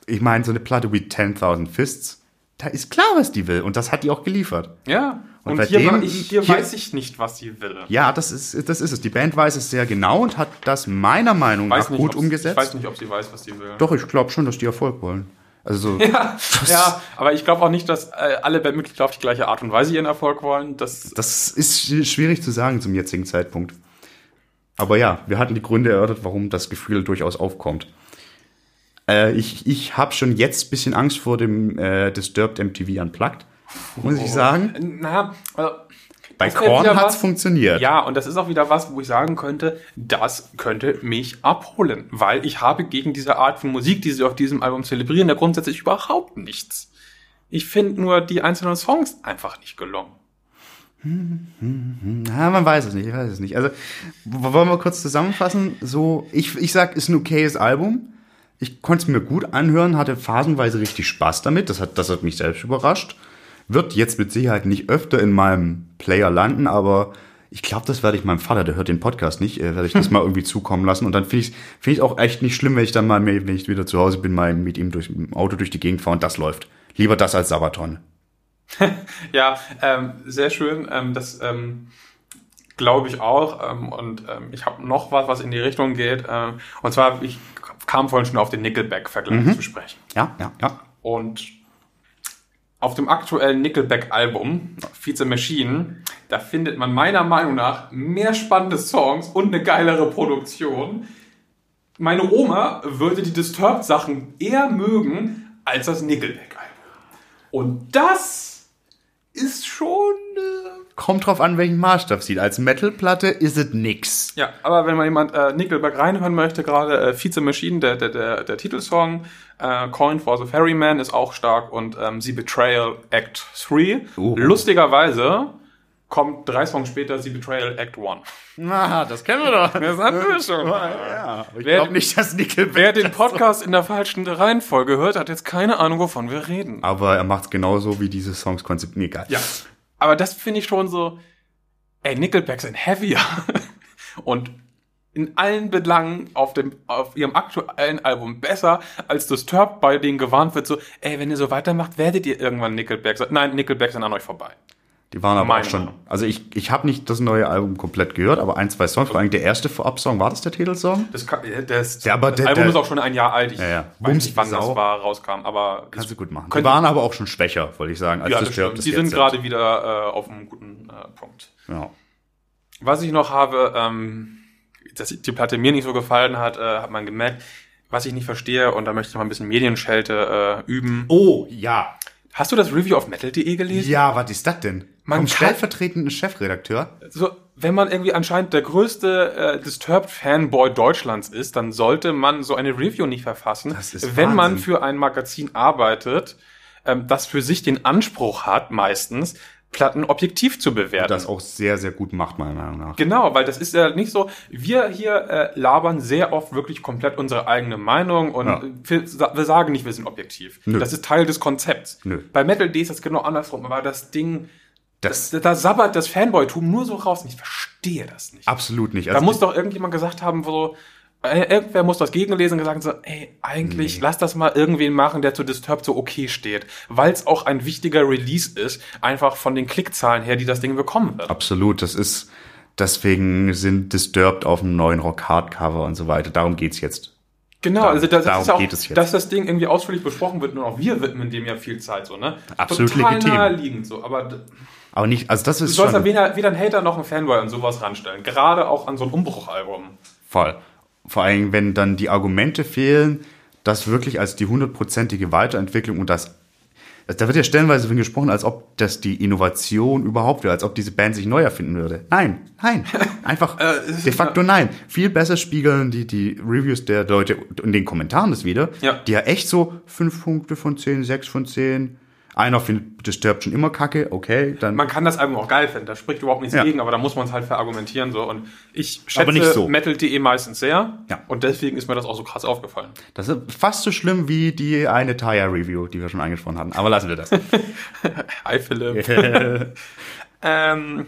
ich meine, so eine Platte wie 10.000 Fists, da ist klar, was die will. Und das hat die auch geliefert. Ja. Und Und, bei hier, dem- hier, hier- weiß ich nicht, was sie will. Ja, das ist, das ist es. Die Band weiß es sehr genau und hat das meiner Meinung nach nicht, gut umgesetzt. Ich weiß nicht, ob sie weiß, was sie will. Doch, ich glaube schon, dass die Erfolg wollen. Also, so, Ja, ja, aber ich glaube auch nicht, dass äh, alle Bandmitglieder auf die gleiche Art und Weise ihren Erfolg wollen. Das, das ist sch- schwierig zu sagen zum jetzigen Zeitpunkt. Aber ja, wir hatten die Gründe erörtert, warum das Gefühl durchaus aufkommt. Äh, ich ich habe schon jetzt bisschen Angst vor dem äh, Disturbed MTV Unplugged, muss ich sagen. na, also, Bei Korn hat's was- funktioniert. Ja, und das ist auch wieder was, wo ich sagen könnte, das könnte mich abholen, weil ich habe gegen diese Art von Musik, die sie auf diesem Album zelebrieren, ja grundsätzlich überhaupt nichts. Ich finde nur die einzelnen Songs einfach nicht gelungen. Ja, man weiß es nicht, ich weiß es nicht. Also, wollen wir kurz zusammenfassen? So, ich, ich sag, ist ein okayes Album. Ich konnte es mir gut anhören, hatte phasenweise richtig Spaß damit. Das hat, das hat mich selbst überrascht. Wird jetzt mit Sicherheit nicht öfter in meinem Player landen, aber ich glaube, das werde ich meinem Vater, der hört den Podcast nicht, äh, werde ich das mal irgendwie zukommen lassen. Und dann finde ich finde ich auch echt nicht schlimm, wenn ich dann mal, wenn ich wieder zu Hause bin, mal mit ihm durch im Auto durch die Gegend fahre und das läuft. Lieber das als Sabaton. Ja, ähm, sehr schön. Ähm, das ähm, glaube ich auch. Ähm, und ähm, ich habe noch was, was in die Richtung geht. Ähm, und zwar, ich kam vorhin schon auf den Nickelback-Vergleich zu sprechen. Ja, ja, ja. Und auf dem aktuellen Nickelback-Album, Feeds a Machine, da findet man meiner Meinung nach mehr spannende Songs und eine geilere Produktion. Meine Oma würde die Disturbed-Sachen eher mögen als das Nickelback-Album. Und das ist schon... Äh Kommt drauf an, welchen Maßstab sieht. Als Metal-Platte ist es nix. Ja, aber wenn mal jemand äh, Nickelback reinhören möchte, gerade äh, a Machine, der, der, der, der Titelsong, äh, Coin for the Ferryman ist auch stark und ähm, The Betrayal Act 3. Uh. Lustigerweise kommt drei Songs später The Betrayal Act 1. Na, das kennen wir doch. Das hatten wir schon. Ja, ich Wer- glaube nicht, dass Nickelback... Wer den Podcast in der falschen Reihenfolge hört, hat jetzt keine Ahnung, wovon wir reden. Aber er macht es genauso, wie diese Songs konzipiert. Nee, egal. Ja. Aber das finde ich schon so, ey, Nickelback sind heavier. Und in allen Belangen auf dem, auf ihrem aktuellen Album besser als Disturbed, bei denen gewarnt wird so, ey, wenn ihr so weitermacht, werdet ihr irgendwann Nickelback sein. Nein, Nickelback sind an euch vorbei. Die waren aber Meine auch schon. Also ich, ich habe nicht das neue Album komplett gehört, aber ein, zwei Songs. Vor allem der erste Vorab-Song, war das der Titelsong? Das, kann, äh, das, Ja, aber das der- Album der- ist auch schon ein Jahr alt. Ich Ja, ja. weiß Bums nicht, wann das war, rauskam, aber Kannst du gut machen. Die waren aber auch schon schwächer, wollte ich sagen, als ja, das stimmt. Die sind gerade wieder äh, auf einem guten äh, Punkt. Ja. Was ich noch habe, ähm, dass die Platte mir nicht so gefallen hat, äh, hat man gemerkt. Was ich nicht verstehe, und da möchte ich noch mal ein bisschen Medienschelte äh, üben. Oh, ja. Hast du das Review auf metal.de gelesen? Ja, was ist das denn? Man stellvertretenden Chefredakteur? So, wenn man irgendwie anscheinend der größte äh, Disturbed-Fanboy Deutschlands ist, dann sollte man so eine Review nicht verfassen, Das ist wenn man für ein Magazin arbeitet, ähm, das für sich den Anspruch hat, meistens Platten objektiv zu bewerten. Das auch sehr, sehr gut macht, meiner Meinung nach. Genau, weil das ist ja nicht so, wir hier äh, labern sehr oft wirklich komplett unsere eigene Meinung und Ja. wir, wir sagen nicht, wir sind objektiv. Nö. Das ist Teil des Konzepts. Nö. Bei Metal D ist das genau andersrum, aber das Ding, Das da, da sabbert das Fanboy-Tum nur so raus und ich verstehe das nicht. absolut nicht. da Also muss doch irgendjemand gesagt haben, so, äh, irgendwer muss das gegenlesen und gesagt haben, so, ey, eigentlich lass das mal irgendwen machen, der zu Disturbed so okay steht. Weil es auch ein wichtiger Release ist, einfach von den Klickzahlen her, die das Ding bekommen wird. absolut, das ist, deswegen sind Disturbed auf einem neuen Rock-Hard-Cover und so weiter. Darum geht's jetzt. Genau, Darum- also das, darum ist ja auch, geht es jetzt. dass das Ding irgendwie ausführlich besprochen wird und auch wir widmen dem ja viel Zeit, so, ne? Absolut Total legitim. naheliegend, so, aber Aber nicht, also das du ist sollst ja schon weder, weder einen Hater noch einen Fanboy an sowas ranstellen. Gerade auch an so ein Umbruchalbum. voll. Vor allem, wenn dann die Argumente fehlen, das wirklich als die hundertprozentige Weiterentwicklung und das da wird ja stellenweise davon gesprochen, als ob das die Innovation überhaupt wäre, als ob diese Band sich neu erfinden würde. Nein, nein. Einfach Äh, de facto nein. Viel besser spiegeln die, die Reviews der Leute in den Kommentaren das wieder, Ja. die ja echt so fünf Punkte von zehn, sechs von zehn. Einer findet Disturbed schon immer kacke, okay, dann. Man kann das Album auch geil finden, da spricht überhaupt nichts Ja. gegen, aber da muss man es halt verargumentieren, so. Und ich schätze so. Metal.de meistens sehr. Ja. Und deswegen ist mir das auch so krass aufgefallen. Das ist fast so schlimm wie die eine Tire-Review, die wir schon angesprochen hatten. Aber lassen wir das. Hi, Philipp. ähm,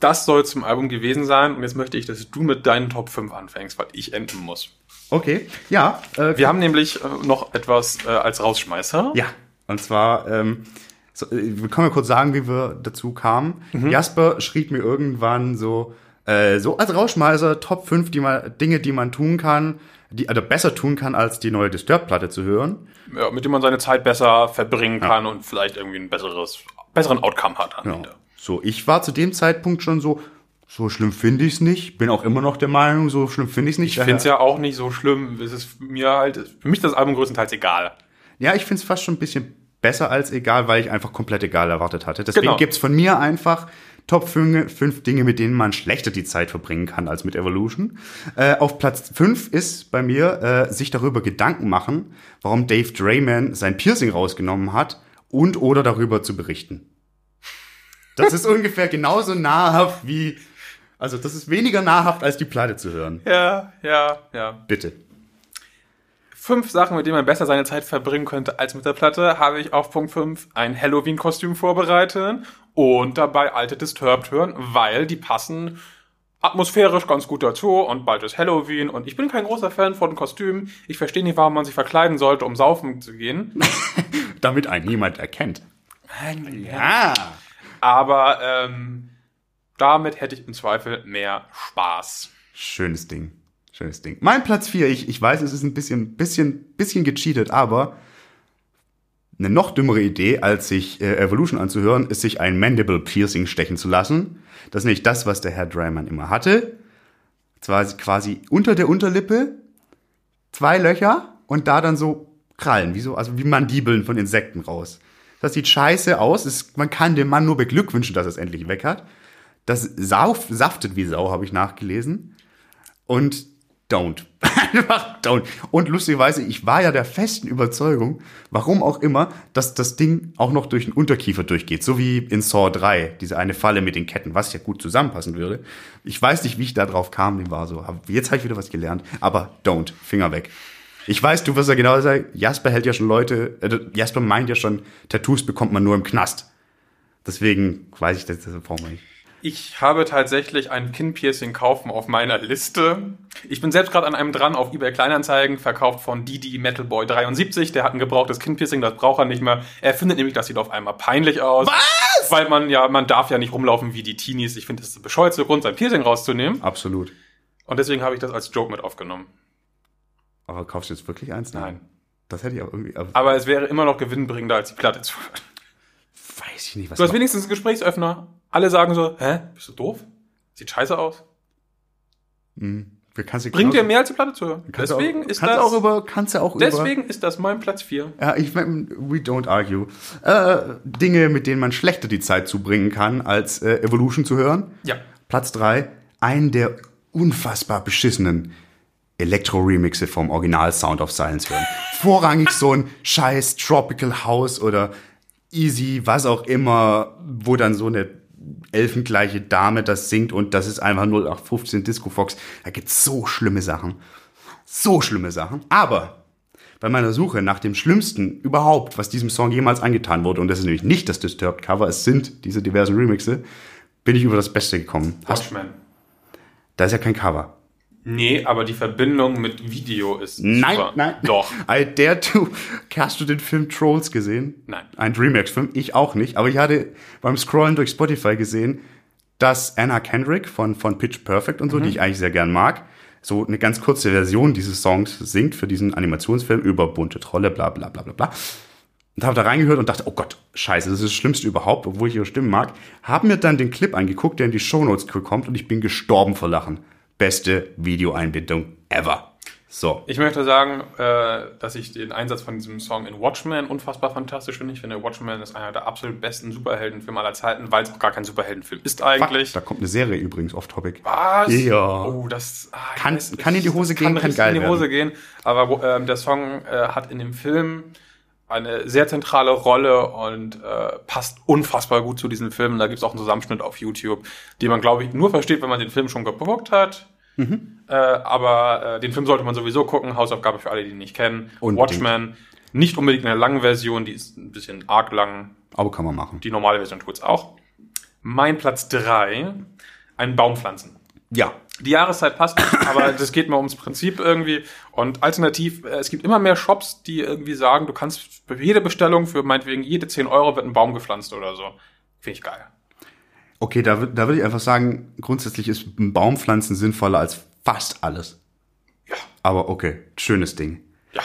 das soll zum Album gewesen sein. Und jetzt möchte ich, dass du mit deinen Top 5 anfängst, weil ich enden muss. Okay, ja. Äh, Wir haben nämlich äh, noch etwas äh, als Rausschmeißer. Ja, und zwar, ähm, so, äh, wir können ja kurz sagen, wie wir dazu kamen. Mhm. Jasper schrieb mir irgendwann so, äh, so als Rauschmeißer Top 5 die man, Dinge, die man tun kann, die also besser tun kann, als die neue Disturbed-Platte zu hören. Ja, mit dem man seine Zeit besser verbringen kann und vielleicht irgendwie ein besseres, besseren Outcome hat am Ja. Ende. So, ich war zu dem Zeitpunkt schon so, so schlimm finde ich es nicht. Bin auch immer noch der Meinung, so schlimm finde ich es nicht. Ich finde es ja auch nicht so schlimm. Es ist mir halt, für mich ist das Album größtenteils egal. Ja, ich finde es fast schon ein bisschen besser als egal, weil ich einfach komplett egal erwartet hatte. Deswegen Genau. gibt's von mir einfach Top 5, fünf Dinge, mit denen man schlechter die Zeit verbringen kann als mit Evolution. Äh, auf Platz 5 ist bei mir äh, sich darüber Gedanken machen, warum Dave Drayman sein Piercing rausgenommen hat und oder darüber zu berichten. Das ist ungefähr genauso nahrhaft wie, also das ist weniger nahrhaft als die Platte zu hören. Ja, ja, ja. Bitte. Fünf Sachen, mit denen man besser seine Zeit verbringen könnte als mit der Platte, habe ich auf Punkt 5 ein Halloween-Kostüm vorbereitet und dabei alte Disturbed hören, weil die passen atmosphärisch ganz gut dazu und bald ist Halloween und ich bin kein großer Fan von Kostümen. Ich verstehe nicht, warum man sich verkleiden sollte, um saufen zu gehen. Damit einen niemand erkennt. Ja. Aber ähm, damit hätte ich im Zweifel mehr Spaß. Schönes Ding. Schönes Ding. Mein Platz 4, ich, ich weiß, es ist ein bisschen, bisschen, bisschen gecheatet, aber Eine noch dümmere Idee, als sich äh, Evolution anzuhören, ist sich ein Mandible Piercing stechen zu lassen. Das ist nicht das, was der Herr Dryman immer hatte. Zwar quasi unter der Unterlippe zwei Löcher und da dann so Krallen, wie so, also wie Mandibeln von Insekten raus. Das sieht scheiße aus. Es, man kann dem Mann nur beglückwünschen, dass er es endlich weg hat. Das sauf, saftet wie Sau, habe ich nachgelesen. Und don't. Einfach don't. Und lustigerweise, ich war ja der festen Überzeugung, warum auch immer, dass das Ding auch noch durch den Unterkiefer durchgeht. So wie in Saw 3, diese eine Falle mit den Ketten, was ja gut zusammenpassen würde. Ich weiß nicht, wie ich da drauf kam, die war so. Jetzt habe ich wieder was gelernt. Aber don't. Finger weg. Ich weiß, du wirst ja genau sagen, Jasper hält ja schon Leute, äh, Jasper meint ja schon, Tattoos bekommt man nur im Knast. Deswegen weiß ich, das, das brauchen wir nicht. Ich habe tatsächlich ein Kinnpiercing kaufen auf meiner Liste. Ich bin selbst gerade an einem dran auf eBay Kleinanzeigen, verkauft von Didi Metalboy 73. Der hat ein gebrauchtes Kinnpiercing, das braucht er nicht mehr. Er findet nämlich, das sieht auf einmal peinlich aus. Was? Weil man ja, man darf ja nicht rumlaufen wie die Teenies. Ich finde, das ist der bescheuerte Grund, sein Piercing rauszunehmen. Absolut. Und deswegen habe ich das als Joke mit aufgenommen. Aber kaufst du jetzt wirklich eins? Nein. Das hätte ich auch irgendwie. Aber Aber es wäre immer noch gewinnbringender, als die Platte zu hören. weiß ich nicht, was. Du hast wenigstens einen Gesprächsöffner. Alle sagen so, hä, bist du doof? Sieht scheiße aus. Hm. Du Bringt dir mehr als die Platte zu hören. Deswegen auch, ist kannst das, auch über, kannst du auch über. deswegen ist das mein Platz 4. Ja, ich meine, we don't argue. Äh, Dinge, mit denen man schlechter die Zeit zubringen kann, als äh, Evolution zu hören. Ja. Platz drei, einen der unfassbar beschissenen Elektro-Remixe vom Original Sound of Silence hören. Vorrangig so ein scheiß Tropical House oder Easy, was auch immer, wo dann so eine elfengleiche Dame das singt und das ist einfach 0815 Disco Fox. Da gibt's so schlimme Sachen. So schlimme Sachen. Aber bei meiner Suche nach dem Schlimmsten überhaupt, was diesem Song jemals angetan wurde, und das ist nämlich nicht das Disturbed Cover, es sind diese diversen Remixe, bin ich über das Beste gekommen. Watchmen. da ist ja kein Cover. Nee, aber die Verbindung mit Video ist Nein, super. nein. Doch. I dare to. Hast du den Film Trolls gesehen? Nein. Ein Dreamworks-Film? Ich auch nicht. Aber ich hatte beim Scrollen durch Spotify gesehen, dass Anna Kendrick von, von Pitch Perfect und so, Mhm. die ich eigentlich sehr gern mag, so eine ganz kurze Version dieses Songs singt für diesen Animationsfilm über bunte Trolle, bla bla bla bla bla. Und habe da reingehört und dachte, oh Gott, scheiße, das ist das Schlimmste überhaupt, obwohl ich ihre Stimme mag. Hab mir dann den Clip angeguckt, der in die Shownotes kommt und ich bin gestorben vor Lachen. Beste Videoeinbindung ever. So. Ich möchte sagen, äh, dass ich den Einsatz von diesem Song in Watchmen unfassbar fantastisch finde. Ich finde, Watchmen ist einer der absolut besten Superheldenfilme aller Zeiten, weil es auch gar kein Superheldenfilm ist eigentlich. Da kommt eine Serie übrigens off-topic. Was? Ja. Oh, das ah, Kann- weiß kann in die Hose gehen, kann richtig geil in die Hose gehen. Aber ähm, der Song äh, hat in dem Film eine sehr zentrale Rolle und äh, passt unfassbar gut zu diesem Film. Da gibt es auch einen Zusammenschnitt auf YouTube, den man, glaube ich, nur versteht, wenn man den Film schon geguckt hat. Mhm. Äh, aber äh, den Film sollte man sowieso gucken. Hausaufgabe für alle, die ihn nicht kennen. Unbedingt. Watchmen. Nicht unbedingt in der langen Version, die ist ein bisschen arg lang. Aber kann man machen. Die normale Version tut's auch. Mein Platz drei ein Baumpflanzen. Ja. Die Jahreszeit passt aber das geht mir ums Prinzip irgendwie. Und alternativ, äh, es gibt immer mehr Shops, die irgendwie sagen, du kannst für jede Bestellung, für meinetwegen jede 10 Euro wird ein Baum gepflanzt oder so. Finde ich geil. Okay, da, da würde ich einfach sagen, grundsätzlich ist ein Baumpflanzen sinnvoller als fast alles. Ja. Aber okay, schönes Ding. Ja.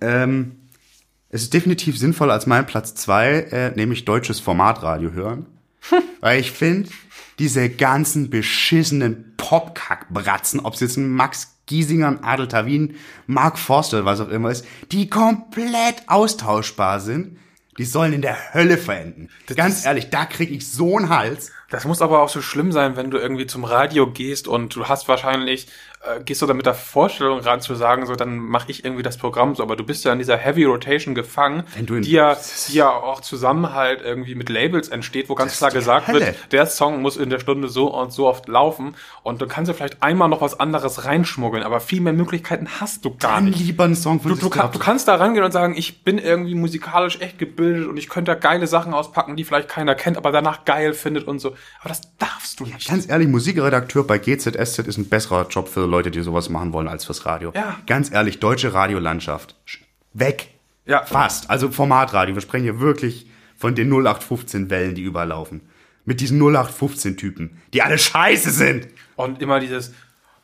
Ähm, es ist definitiv sinnvoller als mein Platz zwei, äh, nämlich deutsches Formatradio hören. Weil ich finde, diese ganzen beschissenen Popkackbratzen, ob es jetzt ein Max Giesinger, ein Adel Tawin, Mark Forster, was auch immer ist, die komplett austauschbar sind, die sollen in der Hölle verenden. Ganz ehrlich, da krieg ich so einen Hals. Das muss aber auch so schlimm sein, wenn du irgendwie zum Radio gehst und du hast wahrscheinlich, äh, gehst du da mit der Vorstellung ran zu sagen, so dann mache ich irgendwie das Programm so, aber du bist ja in dieser Heavy Rotation gefangen, die ja, die ja auch Zusammenhalt irgendwie mit Labels entsteht, wo ganz klar gesagt Hölle. wird, der Song muss in der Stunde so und so oft laufen und du kannst ja vielleicht einmal noch was anderes reinschmuggeln, aber viel mehr Möglichkeiten hast du gar Dann nicht. lieber einen Song von Du, du, kann, du kannst da rangehen und sagen, ich bin irgendwie musikalisch echt gebildet und ich könnte da geile Sachen auspacken, die vielleicht keiner kennt, aber danach geil findet und so. Aber das darfst du nicht. Ganz ehrlich, Musikredakteur bei GZSZ ist ein besserer Job für Leute, die sowas machen wollen, als fürs Radio. Ja. Ganz ehrlich, deutsche Radiolandschaft. Weg. Ja. Fast. Also Formatradio. Wir sprechen hier wirklich von den 0815 Wellen, die überlaufen. Mit diesen 0815 Typen, die alle scheiße sind. Und immer dieses,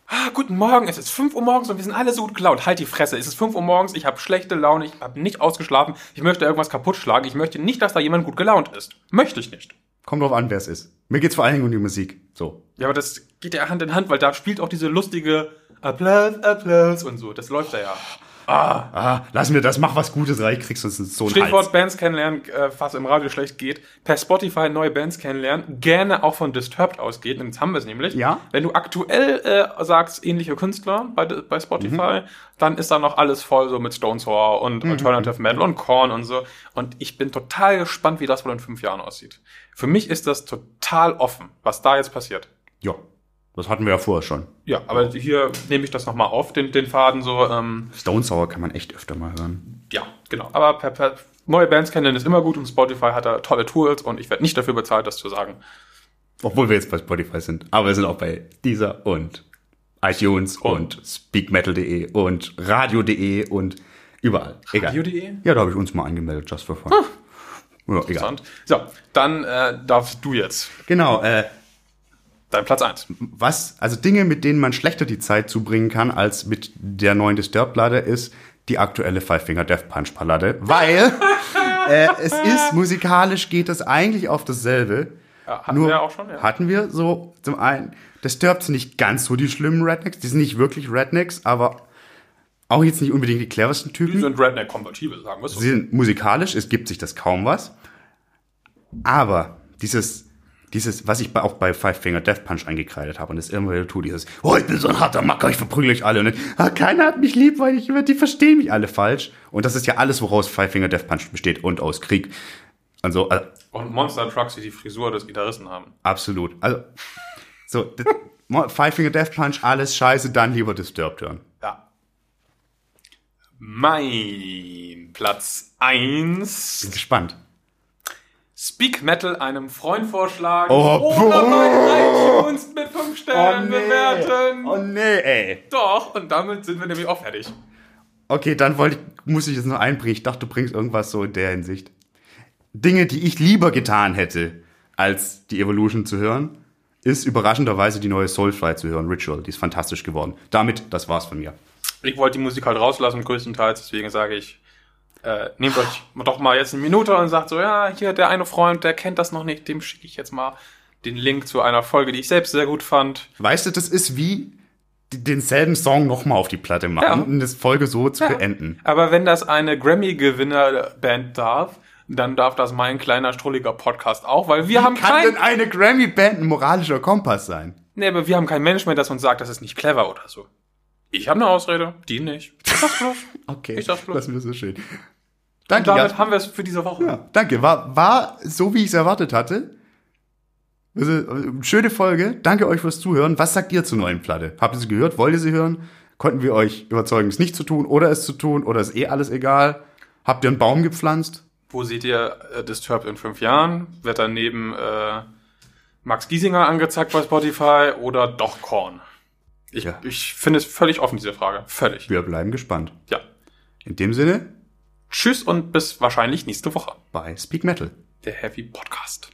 Ah, guten Morgen, es ist 5 Uhr morgens und wir sind alle so gut gelaunt. Halt die Fresse, es ist 5 Uhr morgens, ich habe schlechte Laune, ich habe nicht ausgeschlafen, ich möchte irgendwas kaputt schlagen, ich möchte nicht, dass da jemand gut gelaunt ist. Möchte ich nicht. Kommt drauf an, wer es ist. Mir geht's vor allen Dingen um die Musik. So. Ja, aber das geht ja Hand in Hand, weil da spielt auch diese lustige Applaus, Applaus und so. Das läuft da ja. Ah, lass mir das, mach was Gutes rein, kriegst du so einen Stichwort Hals. Bands kennenlernen, äh, was im Radio schlecht geht. Per Spotify neue Bands kennenlernen. Gerne auch von Disturbed ausgeht. Jetzt haben wir es nämlich. Ja. Wenn du aktuell äh, sagst, ähnliche Künstler bei, bei Spotify, Mhm. dann ist da noch alles voll so mit Stone Sour und Alternative Metal und Korn und so. Und ich bin total gespannt, wie das wohl in fünf Jahren aussieht. Für mich ist das total offen, was da jetzt passiert. Ja, das hatten wir ja vorher schon. Ja, aber hier nehme ich das nochmal auf, den, den Faden so. Ähm, Stone Sour kann man echt öfter mal hören. ja, genau. Aber per, per, neue Bands kennenlernen ist immer gut und Spotify hat da tolle Tools und ich werde nicht dafür bezahlt, das zu sagen. Obwohl wir jetzt bei Spotify sind. Aber wir sind auch bei Deezer und iTunes und, speakmetal.de und radio.de und überall. Radio.de? Ja, da habe ich uns mal angemeldet, just for fun. Ja, egal. Interessant. So, dann äh, darfst du jetzt Genau, äh, dein Platz eins. was, also Dinge, mit denen man schlechter die Zeit zubringen kann, als mit der neuen Disturbed-Platte, ist die aktuelle Five Finger Death Punch Ballade, weil äh, es ist, musikalisch geht es eigentlich auf dasselbe. Ja, hatten wir ja auch schon, ja. Hatten wir so, zum einen, Disturbed sind nicht ganz so die schlimmen Rednecks, die sind nicht wirklich Rednecks, aber auch jetzt nicht unbedingt die cleversten Die Typen. sind Redneck-kompatibel, sagen wir es so. Sie sind musikalisch, es gibt sich das kaum was. Aber dieses, dieses, was ich bei, auch bei Five Finger Death Punch eingekreidet habe und das immer wieder tue, dieses, oh, ich bin so ein harter Macker, ich verprügle euch alle und dann, ah, keiner hat mich lieb, weil ich, die verstehen mich alle falsch. Und das ist ja alles, woraus Five Finger Death Punch besteht und aus Krieg. Also, äh, Und Monster Trucks, die die Frisur des Gitarristen haben. absolut. Also, so, Five Finger Death Punch, alles scheiße, dann lieber Disturbed hören. Mein Platz eins. Bin gespannt. Speak Metal einem Freund vorschlagen. Oh, oder bei iTunes mit fünf Sternen bewerten. Oh nee, ey. Doch, und damit sind wir nämlich auch fertig. Okay, dann wollte ich, muss ich jetzt noch einbringen. Ich dachte, du bringst irgendwas so in der Hinsicht. Dinge, die ich lieber getan hätte, als die Evolution zu hören, ist überraschenderweise die neue Soulfly zu hören, Ritual. Die ist fantastisch geworden. Damit, das war's von mir. Ich wollte die Musik halt rauslassen, größtenteils, deswegen sage ich, äh, nehmt euch doch mal jetzt eine Minute und sagt so, ja, hier der eine Freund, der kennt das noch nicht, dem schicke ich jetzt mal den Link zu einer Folge, die ich selbst sehr gut fand. Weißt du, das ist wie denselben Song nochmal auf die Platte machen Ja. und das Folge so zu Ja. beenden. Aber wenn das eine Grammy-Gewinner-Band darf, dann darf das mein kleiner, strulliger Podcast auch, weil wir haben Kann kein, denn eine Grammy-Band ein moralischer Kompass sein? nee, aber wir haben kein mehr, das uns sagt, das ist nicht clever oder so. Ich habe eine Ausrede, die nicht. Ich sag's bloß. Okay, Ich sag's bloß. das ist so schön. Und Danke, damit Jasper. haben wir es für diese Woche. Ja, danke. War, war so, wie ich es erwartet hatte. Schöne Folge. Danke euch fürs Zuhören. Was sagt ihr zur neuen Platte? Habt ihr sie gehört? Wollt ihr sie hören? Konnten wir euch überzeugen, es nicht zu tun oder es zu tun? Oder ist eh alles egal? Habt ihr einen Baum gepflanzt? Wo seht ihr äh, Disturbed in fünf Jahren? Wird dann neben äh, Max Giesinger angezeigt bei Spotify oder doch Korn? Ich, Ja. ich finde es völlig offen, diese Frage. Völlig. Wir bleiben gespannt. Ja. In dem Sinne, Tschüss und bis wahrscheinlich nächste Woche. bei Speak Metal. Der Heavy Podcast.